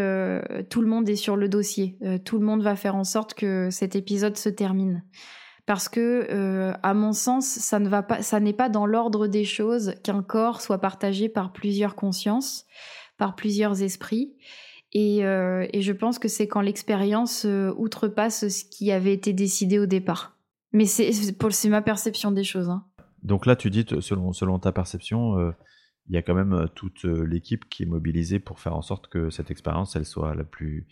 tout le monde est sur le dossier. tout le monde va faire en sorte que cet épisode se termine parce que, euh, à mon sens, ça n'est pas dans l'ordre des choses qu'un corps soit partagé par plusieurs consciences, par plusieurs esprits. Et, euh, je pense que c'est quand l'expérience euh, outrepasse ce qui avait été décidé au départ. Mais c'est, c'est ma perception des choses. Hein. Donc là, tu dis, selon, selon ta perception, il y a quand même toute l'équipe qui est mobilisée pour faire en sorte que cette expérience, elle soit la plus,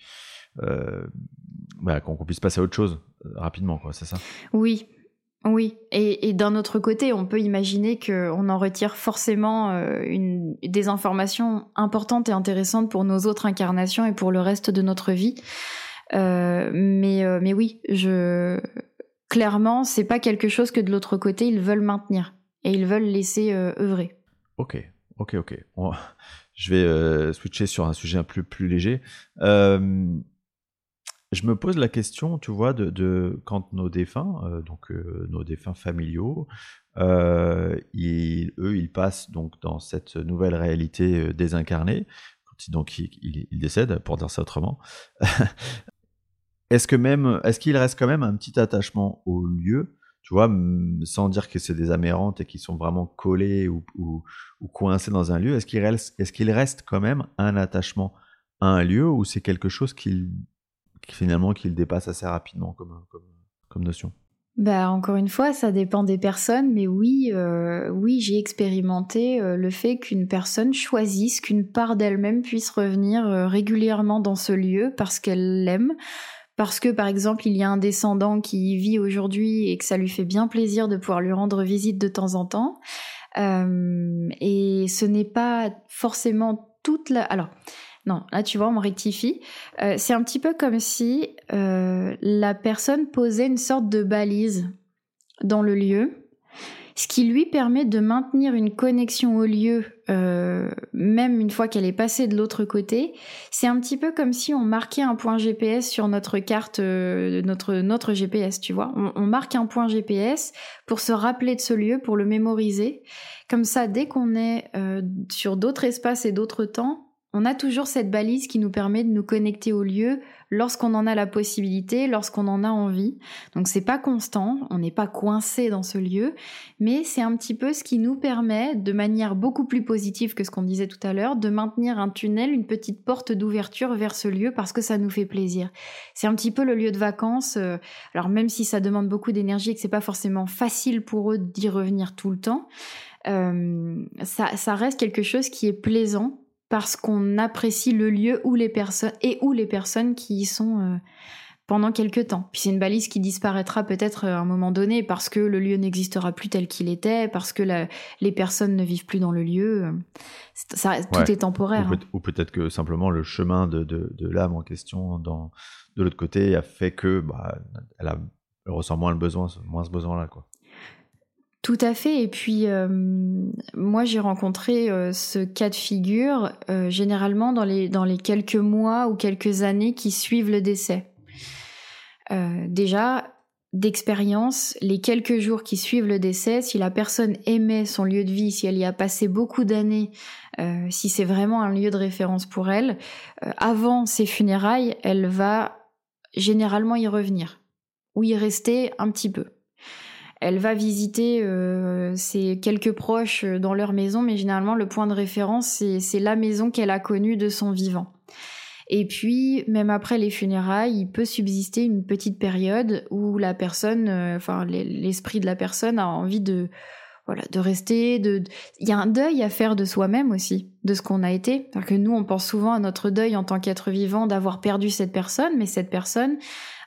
bah, qu'on puisse passer à autre chose rapidement, quoi, c'est ça? Oui, oui, et, d'un autre côté, on peut imaginer qu'on en retire forcément euh, une, des informations importantes et intéressantes pour nos autres incarnations et pour le reste de notre vie. mais, mais oui, je clairement, c'est pas quelque chose que de l'autre côté ils veulent maintenir et ils veulent laisser œuvrer. Ok, ok, ok. Je vais switcher sur un sujet un peu plus léger. Je me pose la question, tu vois, de, quand nos défunts, euh, donc euh, nos défunts familiaux, euh, eux, ils passent donc dans cette nouvelle réalité désincarnée, donc ils, décèdent, pour dire ça autrement. est-ce que même, est-ce qu'il reste quand même un petit attachement au lieu, tu vois, sans dire que c'est des amérantes et qu'ils sont vraiment collés ou, ou, coincés dans un lieu, est-ce qu'il reste, est-ce qu'il reste quand même un attachement à un lieu ou c'est quelque chose qu'ils finalement qu'il dépasse assez rapidement comme, comme, notion bah, encore une fois, ça dépend des personnes, mais oui, euh, oui, j'ai expérimenté euh, le fait qu'une personne choisisse qu'une part d'elle-même puisse revenir euh, régulièrement dans ce lieu parce qu'elle l'aime, parce que par exemple il y a un descendant qui y vit aujourd'hui et que ça lui fait bien plaisir de pouvoir lui rendre visite de temps en temps. et ce n'est pas forcément toute la. Alors, non, là tu vois, on rectifie. Euh, c'est un petit peu comme si euh, la personne posait une sorte de balise dans le lieu, ce qui lui permet de maintenir une connexion au lieu, euh, même une fois qu'elle est passée de l'autre côté. C'est un petit peu comme si on marquait un point GPS sur notre carte, notre, notre GPS, tu vois. On marque un point GPS pour se rappeler de ce lieu, pour le mémoriser. Comme ça, dès qu'on est sur d'autres espaces et d'autres temps, on a toujours cette balise qui nous permet de nous connecter au lieu lorsqu'on en a la possibilité, lorsqu'on en a envie. Donc c'est pas constant, on n'est pas coincé dans ce lieu, mais c'est un petit peu ce qui nous permet, de manière beaucoup plus positive que ce qu'on disait tout à l'heure, de maintenir un tunnel, une petite porte d'ouverture vers ce lieu parce que ça nous fait plaisir. C'est un petit peu le lieu de vacances. Euh, alors même si ça demande beaucoup d'énergie et que c'est pas forcément facile pour eux d'y revenir tout le temps, euh, ça, ça reste quelque chose qui est plaisant parce qu'on apprécie le lieu où les personnes et où les personnes qui y sont euh, pendant quelques temps. Puis c'est une balise qui disparaîtra peut-être à un moment donné parce que le lieu n'existera plus tel qu'il était, parce que les personnes ne vivent plus dans le lieu. Ça, tout est temporaire. Ou, hein. peut-être que simplement le chemin de, l'âme en question dans, de l'autre côté a fait que bah, elle, a, elle ressent moins le besoin, moins ce besoin-là, quoi. Tout à fait. Et puis, euh, moi, j'ai rencontré euh, ce cas de figure euh, généralement dans les, dans les quelques mois ou quelques années qui suivent le décès. déjà, d'expérience, les quelques jours qui suivent le décès, si la personne aimait son lieu de vie, si elle y a passé beaucoup d'années, si c'est vraiment un lieu de référence pour elle, avant ses funérailles, elle va généralement y revenir ou y rester un petit peu. Elle va visiter euh, ses quelques proches euh, dans leur maison, mais généralement le point de référence, c'est la maison qu'elle a connue de son vivant. Et puis, même après les funérailles, il peut subsister une petite période où la personne, euh, enfin l'esprit de la personne a envie de, voilà, de rester. De, il y a un deuil à faire de soi-même aussi, de ce qu'on a été. Parce que nous, on pense souvent à notre deuil en tant qu'être vivant d'avoir perdu cette personne, mais cette personne,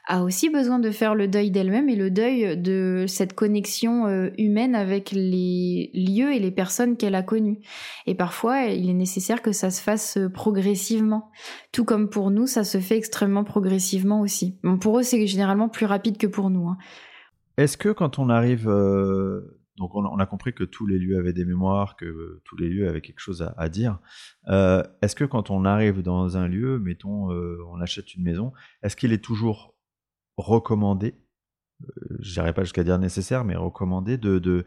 a aussi besoin de faire le deuil d'elle-même et le deuil de cette connexion euh, humaine avec les lieux et les personnes qu'elle a connues. Et parfois, il est nécessaire que ça se fasse euh, progressivement. Tout comme pour nous, ça se fait extrêmement progressivement aussi. Bon, pour eux, c'est généralement plus rapide que pour nous. Hein. Est-ce que quand on arrive... Euh, donc on, a compris que tous les lieux avaient des mémoires, que tous les lieux avaient quelque chose à, dire. est-ce que quand on arrive dans un lieu, mettons, on achète une maison, est-ce qu'il est toujours recommandé, euh, je n'irai pas jusqu'à dire nécessaire, mais recommandé de,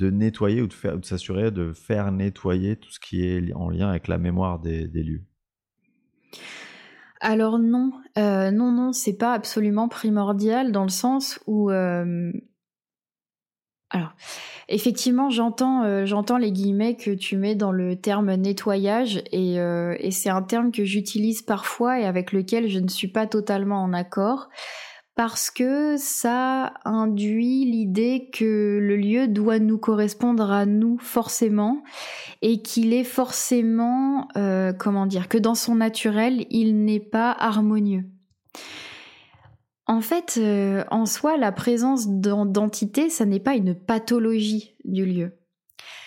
nettoyer ou de, faire, de s'assurer de faire nettoyer tout ce qui est en lien avec la mémoire des, lieux. Alors non, euh, non, non, c'est pas absolument primordial dans le sens où euh, alors, effectivement, j'entends, euh, j'entends les guillemets que tu mets dans le terme nettoyage et, et c'est un terme que j'utilise parfois et avec lequel je ne suis pas totalement en accord parce que ça induit l'idée que le lieu doit nous correspondre à nous forcément et qu'il est forcément, euh, comment dire, que dans son naturel, il n'est pas harmonieux. En fait, euh, en soi, la présence d'entité, ça n'est pas une pathologie du lieu.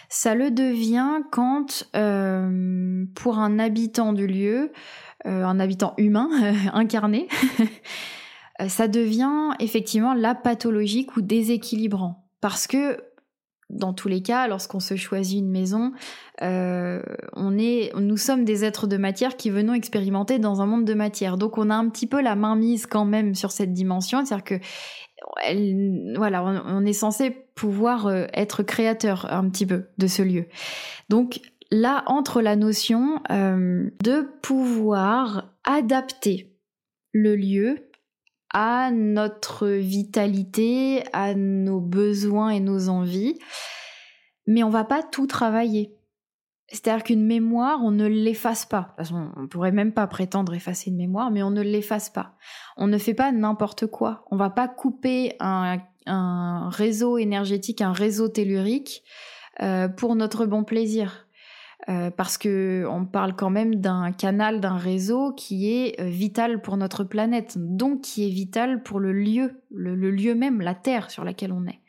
Ça le devient quand, euh, pour un habitant du lieu, un habitant humain incarné, Euh, ça devient effectivement la pathologique ou déséquilibrant. Parce que dans tous les cas, lorsqu'on se choisit une maison, euh, on est, nous sommes des êtres de matière qui venons expérimenter dans un monde de matière. Donc on a un petit peu la main mise quand même sur cette dimension, c'est-à-dire que voilà, on, est censé pouvoir euh, être créateur un petit peu de ce lieu. Donc là entre la notion de pouvoir adapter le lieu à notre vitalité, à nos besoins et nos envies, mais on va pas tout travailler. C'est-à-dire qu'une mémoire, on ne l'efface pas. De toute on pourrait même pas prétendre effacer une mémoire, mais on ne l'efface pas. On ne fait pas n'importe quoi. On va pas couper un, réseau énergétique, un réseau tellurique euh, pour notre bon plaisir. Euh, parce que on parle quand même d'un canal, d'un réseau qui est euh, vital pour notre planète, donc qui est vital pour le lieu, le, lieu même, la terre sur laquelle on est.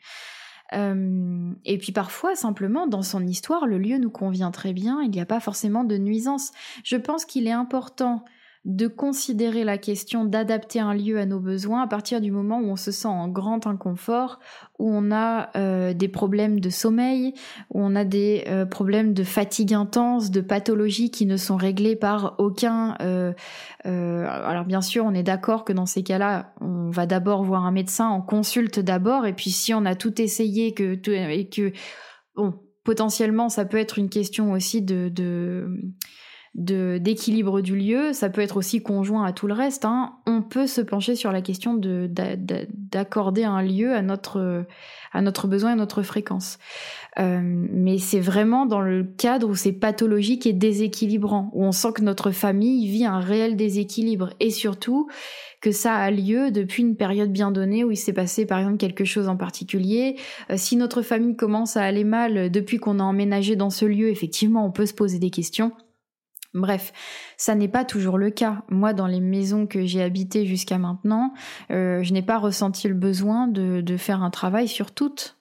Euh, et puis parfois, simplement, dans son histoire, le lieu nous convient très bien, il n'y a pas forcément de nuisance. Je pense qu'il est important de considérer la question d'adapter un lieu à nos besoins à partir du moment où on se sent en grand inconfort, où on a euh, des problèmes de sommeil, où on a des euh, problèmes de fatigue intense, de pathologies qui ne sont réglées par aucun. Euh, alors bien sûr, on est d'accord que dans ces cas-là, on va d'abord voir un médecin, on consulte d'abord, et puis si on a tout essayé que et que bon, potentiellement, ça peut être une question aussi de, de d'équilibre du lieu, ça peut être aussi conjoint à tout le reste. Hein. On peut se pencher sur la question d'accorder un lieu à notre, à notre besoin à notre fréquence. Euh, mais c'est vraiment dans le cadre où c'est pathologique et déséquilibrant, où on sent que notre famille vit un réel déséquilibre et surtout que ça a lieu depuis une période bien donnée où il s'est passé par exemple quelque chose en particulier. Euh, si notre famille commence à aller mal depuis qu'on a emménagé dans ce lieu, effectivement, on peut se poser des questions. Bref, ça n'est pas toujours le cas. Moi, dans les maisons que j'ai habitées jusqu'à maintenant, euh, je n'ai pas ressenti le besoin de, faire un travail sur toutes.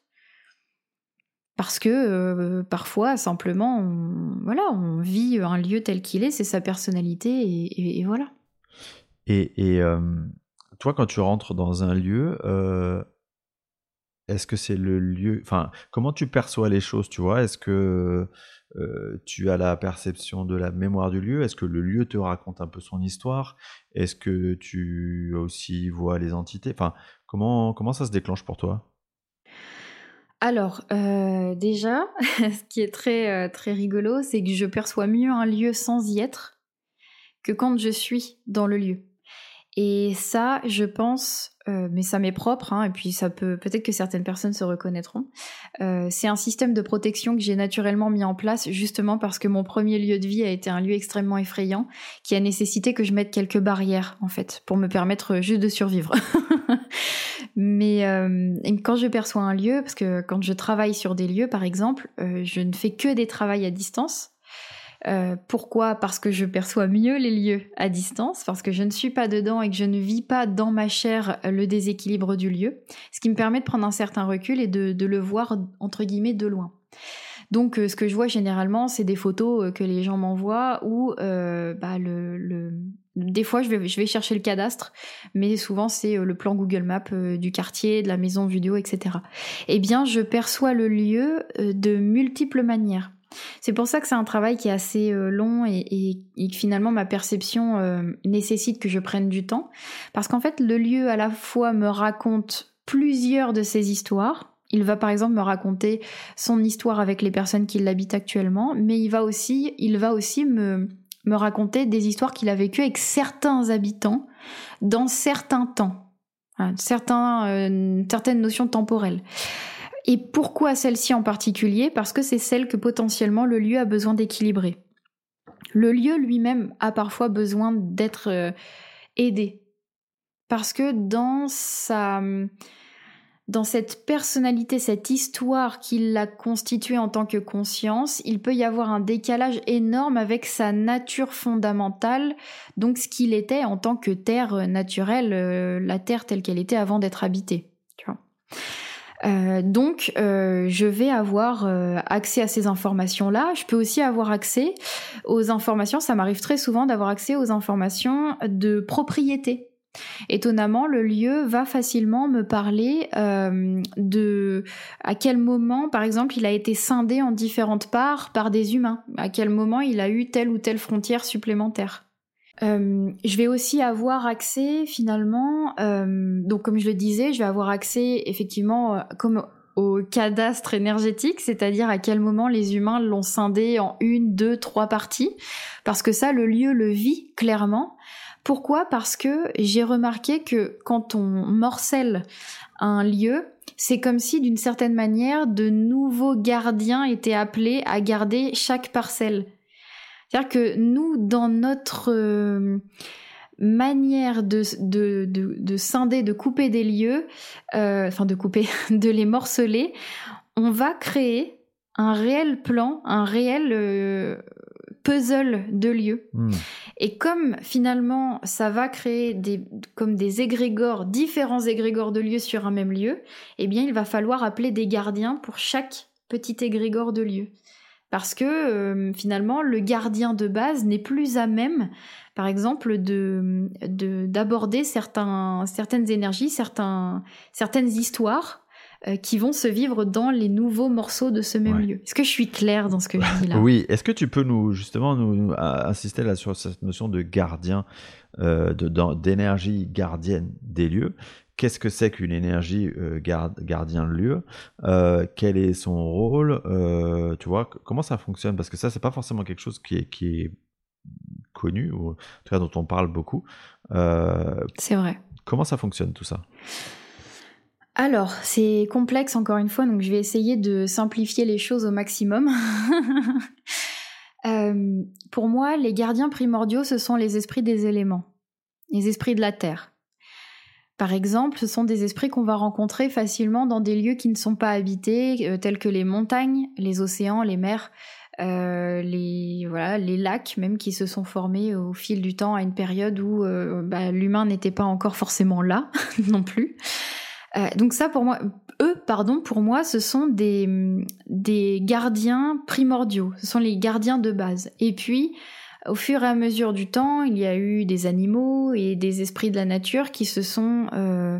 Parce que euh, parfois, simplement, on, voilà, on vit un lieu tel qu'il est, c'est sa personnalité, et, voilà. Et, euh, toi, quand tu rentres dans un lieu, est-ce que c'est le lieu. Enfin, comment tu perçois les choses, tu vois? Est-ce que tu as la perception de la mémoire du lieu? Est-ce que le lieu te raconte un peu son histoire? Est-ce que tu aussi vois les entités? Enfin, comment, comment ça se déclenche pour toi? Alors, déjà, ce qui est très, très rigolo, c'est que je perçois mieux un lieu sans y être que quand je suis dans le lieu. Et ça, je pense, euh, mais ça m'est propre, hein, et puis ça peut peut-être que certaines personnes se reconnaîtront. Euh, c'est un système de protection que j'ai naturellement mis en place, justement parce que mon premier lieu de vie a été un lieu extrêmement effrayant, qui a nécessité que je mette quelques barrières, en fait, pour me permettre juste de survivre. mais euh, quand je perçois un lieu, parce que quand je travaille sur des lieux, par exemple, je ne fais que des travails à distance. Euh, pourquoi? Parce que je perçois mieux les lieux à distance, parce que je ne suis pas dedans et que je ne vis pas dans ma chair le déséquilibre du lieu, ce qui me permet de prendre un certain recul et de, le voir entre guillemets de loin. Donc euh, ce que je vois généralement, c'est des photos euh, que les gens m'envoient ou bah, le, des fois je vais, je vais chercher le cadastre, mais souvent c'est le plan Google Maps du quartier, de la maison vidéo, etc. Eh bien, je perçois le lieu de multiples manières. C'est pour ça que c'est un travail qui est assez euh, long et, que finalement ma perception euh, nécessite que je prenne du temps. Parce qu'en fait, le lieu à la fois me raconte plusieurs de ses histoires. Il va par exemple me raconter son histoire avec les personnes qui l'habitent actuellement, mais il va aussi, il va aussi me, me raconter des histoires qu'il a vécues avec certains habitants dans certains temps, certains, euh, certaines notions temporelles. Et pourquoi celle-ci en particulier? Parce que c'est celle que potentiellement le lieu a besoin d'équilibrer. Le lieu lui-même a parfois besoin d'être euh, aidé. Parce que dans sa dans cette personnalité, cette histoire qu'il a constituée en tant que conscience, il peut y avoir un décalage énorme avec sa nature fondamentale, donc ce qu'il était en tant que terre naturelle, euh, la terre telle qu'elle était avant d'être habitée. Euh, donc, euh, je vais avoir euh, accès à ces informations-là. Je peux aussi avoir accès aux informations. Ça m'arrive très souvent d'avoir accès aux informations de propriété. Étonnamment, le lieu va facilement me parler de à quel moment, par exemple, il a été scindé en différentes parts par des humains. À quel moment il a eu telle ou telle frontière supplémentaire. Euh, je vais aussi avoir accès finalement, euh, donc comme je le disais, je vais avoir accès effectivement euh, comme au cadastre énergétique, c'est-à-dire à quel moment les humains l'ont scindé en une, deux, trois parties, parce que ça, le lieu le vit clairement. Pourquoi? Parce que j'ai remarqué que quand on morcelle un lieu, c'est comme si d'une certaine manière de nouveaux gardiens étaient appelés à garder chaque parcelle. C'est-à-dire que nous, dans notre euh, manière de, de, de, scinder, de couper des lieux, euh, enfin de couper, de les morceler, on va créer un réel plan, un réel euh, puzzle de lieux. Hmm. Et comme finalement ça va créer des, comme des égrégores, différents égrégores de lieux sur un même lieu, eh bien il va falloir appeler des gardiens pour chaque petit égrégore de lieu parce que euh, finalement le gardien de base n'est plus à même, par exemple, de d'aborder certains certaines énergies, certains certaines histoires euh, qui vont se vivre dans les nouveaux morceaux de ce même lieu. Est-ce que je suis claire dans ce que je dis là? Oui. Est-ce que tu peux nous justement nous, insister là sur cette notion de gardien, euh, d'énergie gardienne des lieux? Qu'est-ce que c'est qu'une énergie euh, gardien de lieu, euh, quel est son rôle, euh, tu vois, comment ça fonctionne, parce que ça, c'est pas forcément quelque chose qui est, qui est connu, ou en tout cas dont on parle beaucoup. c'est vrai. Comment ça fonctionne tout ça? Alors, c'est complexe encore une fois, donc je vais essayer de simplifier les choses au maximum. pour moi, les gardiens primordiaux, ce sont les esprits des éléments, les esprits de la Terre. Par exemple, ce sont des esprits qu'on va rencontrer facilement dans des lieux qui ne sont pas habités, euh, tels que les montagnes, les océans, les mers, euh, les voilà, les lacs même qui se sont formés au fil du temps à une période où euh, bah, l'humain n'était pas encore forcément là non plus. donc ça pour moi, eux pardon pour moi, ce sont des des gardiens primordiaux, ce sont les gardiens de base. Et puis au fur et à mesure du temps, il y a eu des animaux et des esprits de la nature qui se sont euh,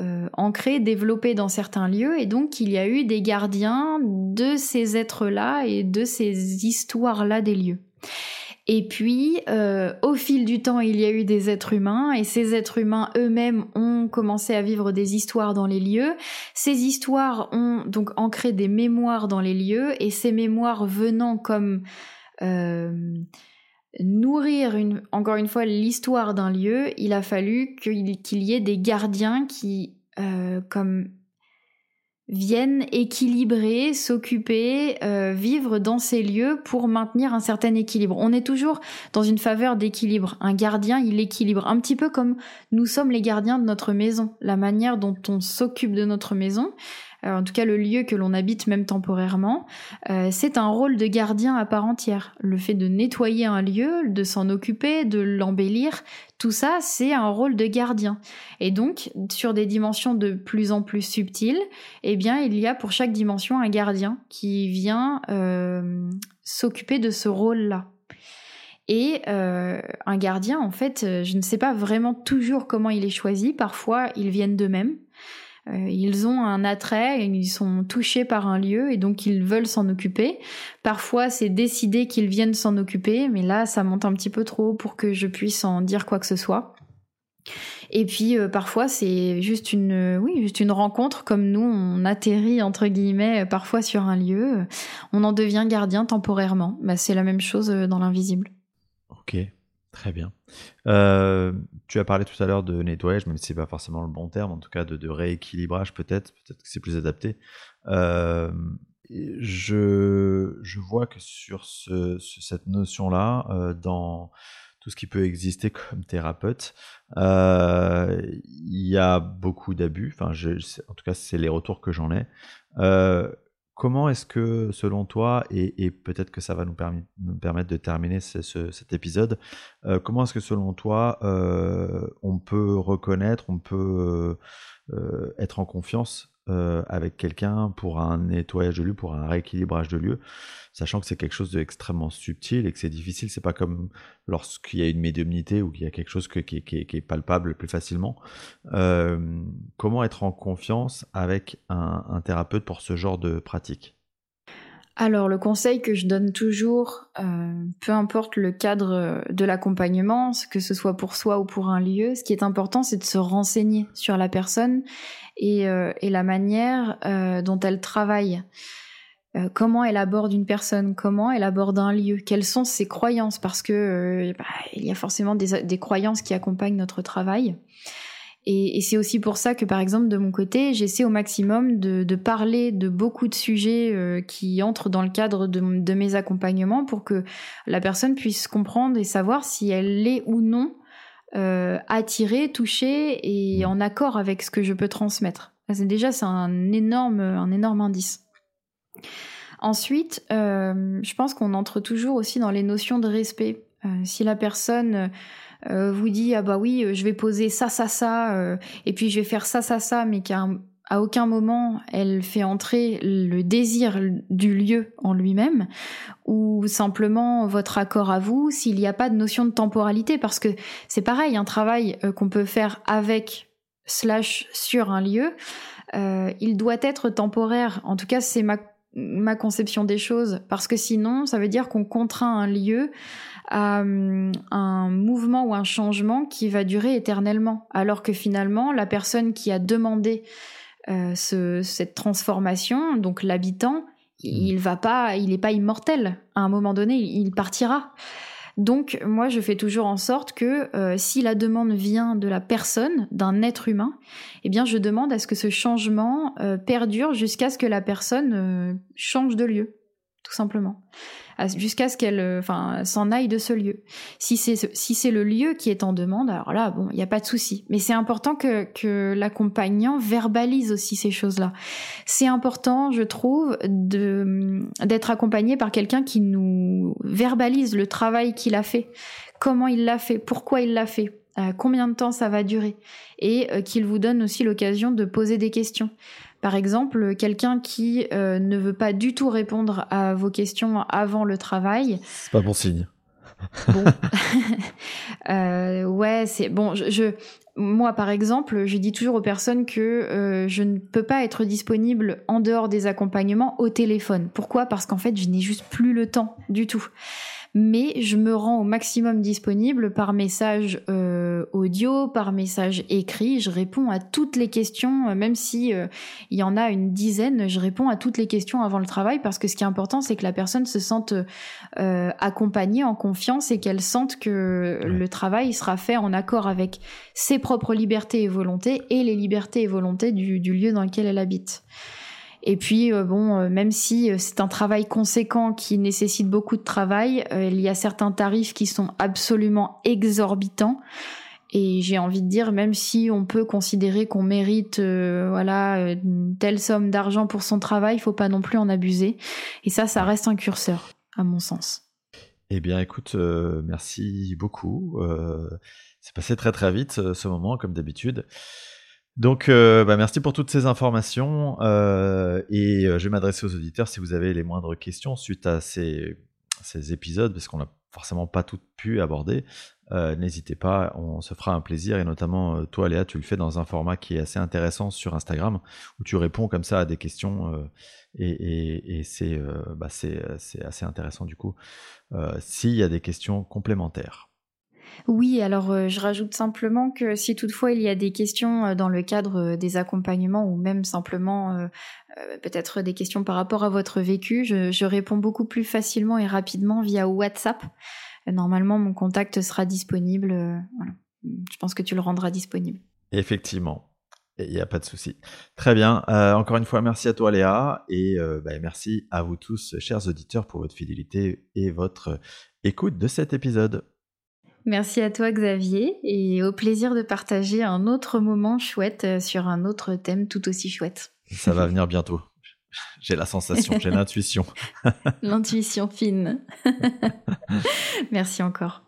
euh, ancrés, développés dans certains lieux, et donc il y a eu des gardiens de ces êtres-là et de ces histoires-là des lieux. Et puis, euh, au fil du temps, il y a eu des êtres humains, et ces êtres humains eux-mêmes ont commencé à vivre des histoires dans les lieux. Ces histoires ont donc ancré des mémoires dans les lieux, et ces mémoires venant comme nourrir encore une fois l'histoire d'un lieu, il a fallu qu'il y ait des gardiens qui, euh, comme viennent équilibrer, s'occuper, euh, vivre dans ces lieux pour maintenir un certain équilibre. On est toujours dans une faveur d'équilibre. Un gardien, il équilibre un petit peu comme nous sommes les gardiens de notre maison. La manière dont on s'occupe de notre maison, euh, en tout cas le lieu que l'on habite même temporairement, euh, c'est un rôle de gardien à part entière. Le fait de nettoyer un lieu, de s'en occuper, de l'embellir, tout ça, c'est un rôle de gardien. Et donc, sur des dimensions de plus en plus subtiles, eh bien, il y a pour chaque dimension un gardien qui vient euh, s'occuper de ce rôle-là. Et un gardien, en fait, je ne sais pas vraiment toujours comment il est choisi. Parfois, ils viennent d'eux-mêmes. Euh, ils ont un attrait, ils sont touchés par un lieu et donc ils veulent s'en occuper. Parfois, c'est décidé qu'ils viennent s'en occuper, mais là, ça monte un petit peu trop pour que je puisse en dire quoi que ce soit. Et puis euh, parfois c'est juste une oui juste une rencontre comme nous on atterrit entre guillemets parfois sur un lieu, on en devient gardien temporairement. Bah, c'est la même chose euh, dans l'invisible. Ok. Très bien. Euh, tu as parlé tout à l'heure de nettoyage, même si c'est pas forcément le bon terme, en tout cas de, rééquilibrage peut-être, peut-être que c'est plus adapté. Euh, je, je, vois que sur ce, cette notion-là, euh, dans tout ce qui peut exister comme thérapeute, il y a beaucoup d'abus. Enfin, en tout cas, c'est les retours que j'en ai. Comment est-ce que, selon toi, et, peut-être que ça va nous, permettre de terminer cet épisode, euh, comment est-ce que, selon toi, euh, on peut reconnaître, on peut euh, être en confiance avec quelqu'un pour un nettoyage de lieu, pour un rééquilibrage de lieu sachant que c'est quelque chose d'extrêmement subtil et que c'est difficile. C'est pas comme lorsqu'il y a une médiumnité ou qu'il y a quelque chose qui, est palpable plus facilement. Euh, comment être en confiance avec un, thérapeute pour ce genre de pratique? Alors le conseil que je donne toujours, euh, peu importe le cadre de l'accompagnement, que ce soit pour soi ou pour un lieu, ce qui est important c'est de se renseigner sur la personne et, euh, la manière dont elle travaille. Euh, comment elle aborde une personne, comment elle aborde un lieu, quelles sont ses croyances, parce que euh, bah, il y a forcément des, croyances qui accompagnent notre travail. Et, c'est aussi pour ça que, par exemple, de mon côté, j'essaie au maximum de, parler de beaucoup de sujets euh, qui entrent dans le cadre de, de, mes accompagnements pour que la personne puisse comprendre et savoir si elle est ou non attirée, touchée et en accord avec ce que je peux transmettre. Déjà, c'est un énorme, un énorme indice. Ensuite, euh, je pense qu'on entre toujours aussi dans les notions de respect. Euh, si la personne euh, vous dit ah bah oui, je vais poser ça, ça, ça, et puis je vais faire ça, ça, ça, mais qu'à à aucun moment elle fait entrer le désir du lieu en lui-même, ou simplement votre accord à vous, s'il n'y a pas de notion de temporalité, parce que c'est pareil, un travail qu'on peut faire avec slash sur un lieu, il doit être temporaire. En tout cas, c'est ma ma conception des choses, parce que sinon, ça veut dire qu'on contraint un lieu à hum, un mouvement ou un changement qui va durer éternellement, alors que finalement, la personne qui a demandé euh, cette transformation, donc l'habitant, il mmh. va pas, il n'est pas immortel. À un moment donné, il partira. Donc moi, je fais toujours en sorte que euh, si la demande vient de la personne, d'un être humain, eh bien je demande à ce que ce changement euh, perdure jusqu'à ce que la personne change de lieu, tout simplement jusqu'à ce qu'elle euh, enfin, s'en aille de ce lieu. Si c'est si c'est le lieu qui est en demande, alors là, bon, il n'y a pas de souci. Mais c'est important que, que l'accompagnant verbalise aussi ces choses-là. C'est important, je trouve, de d'être accompagné par quelqu'un qui nous verbalise le travail qu'il a fait, comment il l'a fait, pourquoi il l'a fait? Euh, combien de temps ça va durer? Et euh, qu'il vous donne aussi l'occasion de poser des questions. Par exemple, quelqu'un qui euh, ne veut pas du tout répondre à vos questions avant le travail. C'est pas bon signe. Bon. euh, ouais, c'est bon. Je, moi, par exemple, je dis toujours aux personnes que euh, je ne peux pas être disponible en dehors des accompagnements au téléphone. Pourquoi? Parce qu'en fait, je n'ai juste plus le temps du tout mais je me rends au maximum disponible par message euh, audio, par message écrit. Je réponds à toutes les questions, même si il y en a une dizaine. Je réponds à toutes les questions avant le travail parce que ce qui est important, c'est que la personne se sente accompagnée, en confiance et qu'elle sente que le travail sera fait en accord avec ses propres libertés et volontés et les libertés et volontés du, du lieu dans lequel elle habite. Et puis, euh, bon, euh, même si euh, c'est un travail conséquent qui nécessite beaucoup de travail, il y a certains tarifs qui sont absolument exorbitants. Et j'ai envie de dire, même si on peut considérer qu'on mérite, voilà, une telle somme d'argent pour son travail, il faut pas non plus en abuser. Et ça, ça reste un curseur, à mon sens. Eh bien, écoute, merci beaucoup. c'est passé très très vite ce moment, comme d'habitude. Donc, euh, bah, merci pour toutes ces informations. Euh, et euh, je vais m'adresser aux auditeurs si vous avez les moindres questions suite à ces, épisodes, parce qu'on n'a forcément pas toutes pu aborder. N'hésitez pas, on se fera un plaisir. Et notamment, toi, Léa, tu le fais dans un format qui est assez intéressant sur Instagram, où tu réponds comme ça à des questions. et, et c'est bah, assez intéressant du coup, s'il y a des questions complémentaires. Oui, alors euh, je rajoute simplement que si toutefois il y a des questions euh, dans le cadre euh, des accompagnements ou même simplement peut-être des questions par rapport à votre vécu, je, réponds beaucoup plus facilement et rapidement via WhatsApp. Normalement, mon contact sera disponible. Je pense que tu le rendras disponible. Effectivement. Il n'y a pas de souci. Très bien. encore une fois, merci à toi Léa et bah, merci à vous tous, chers auditeurs, pour votre fidélité et votre écoute de cet épisode. Merci à toi Xavier et au plaisir de partager un autre moment chouette euh, sur un autre thème tout aussi chouette. Ça va venir bientôt. J'ai la sensation, j'ai l'intuition. L'intuition fine. Merci encore.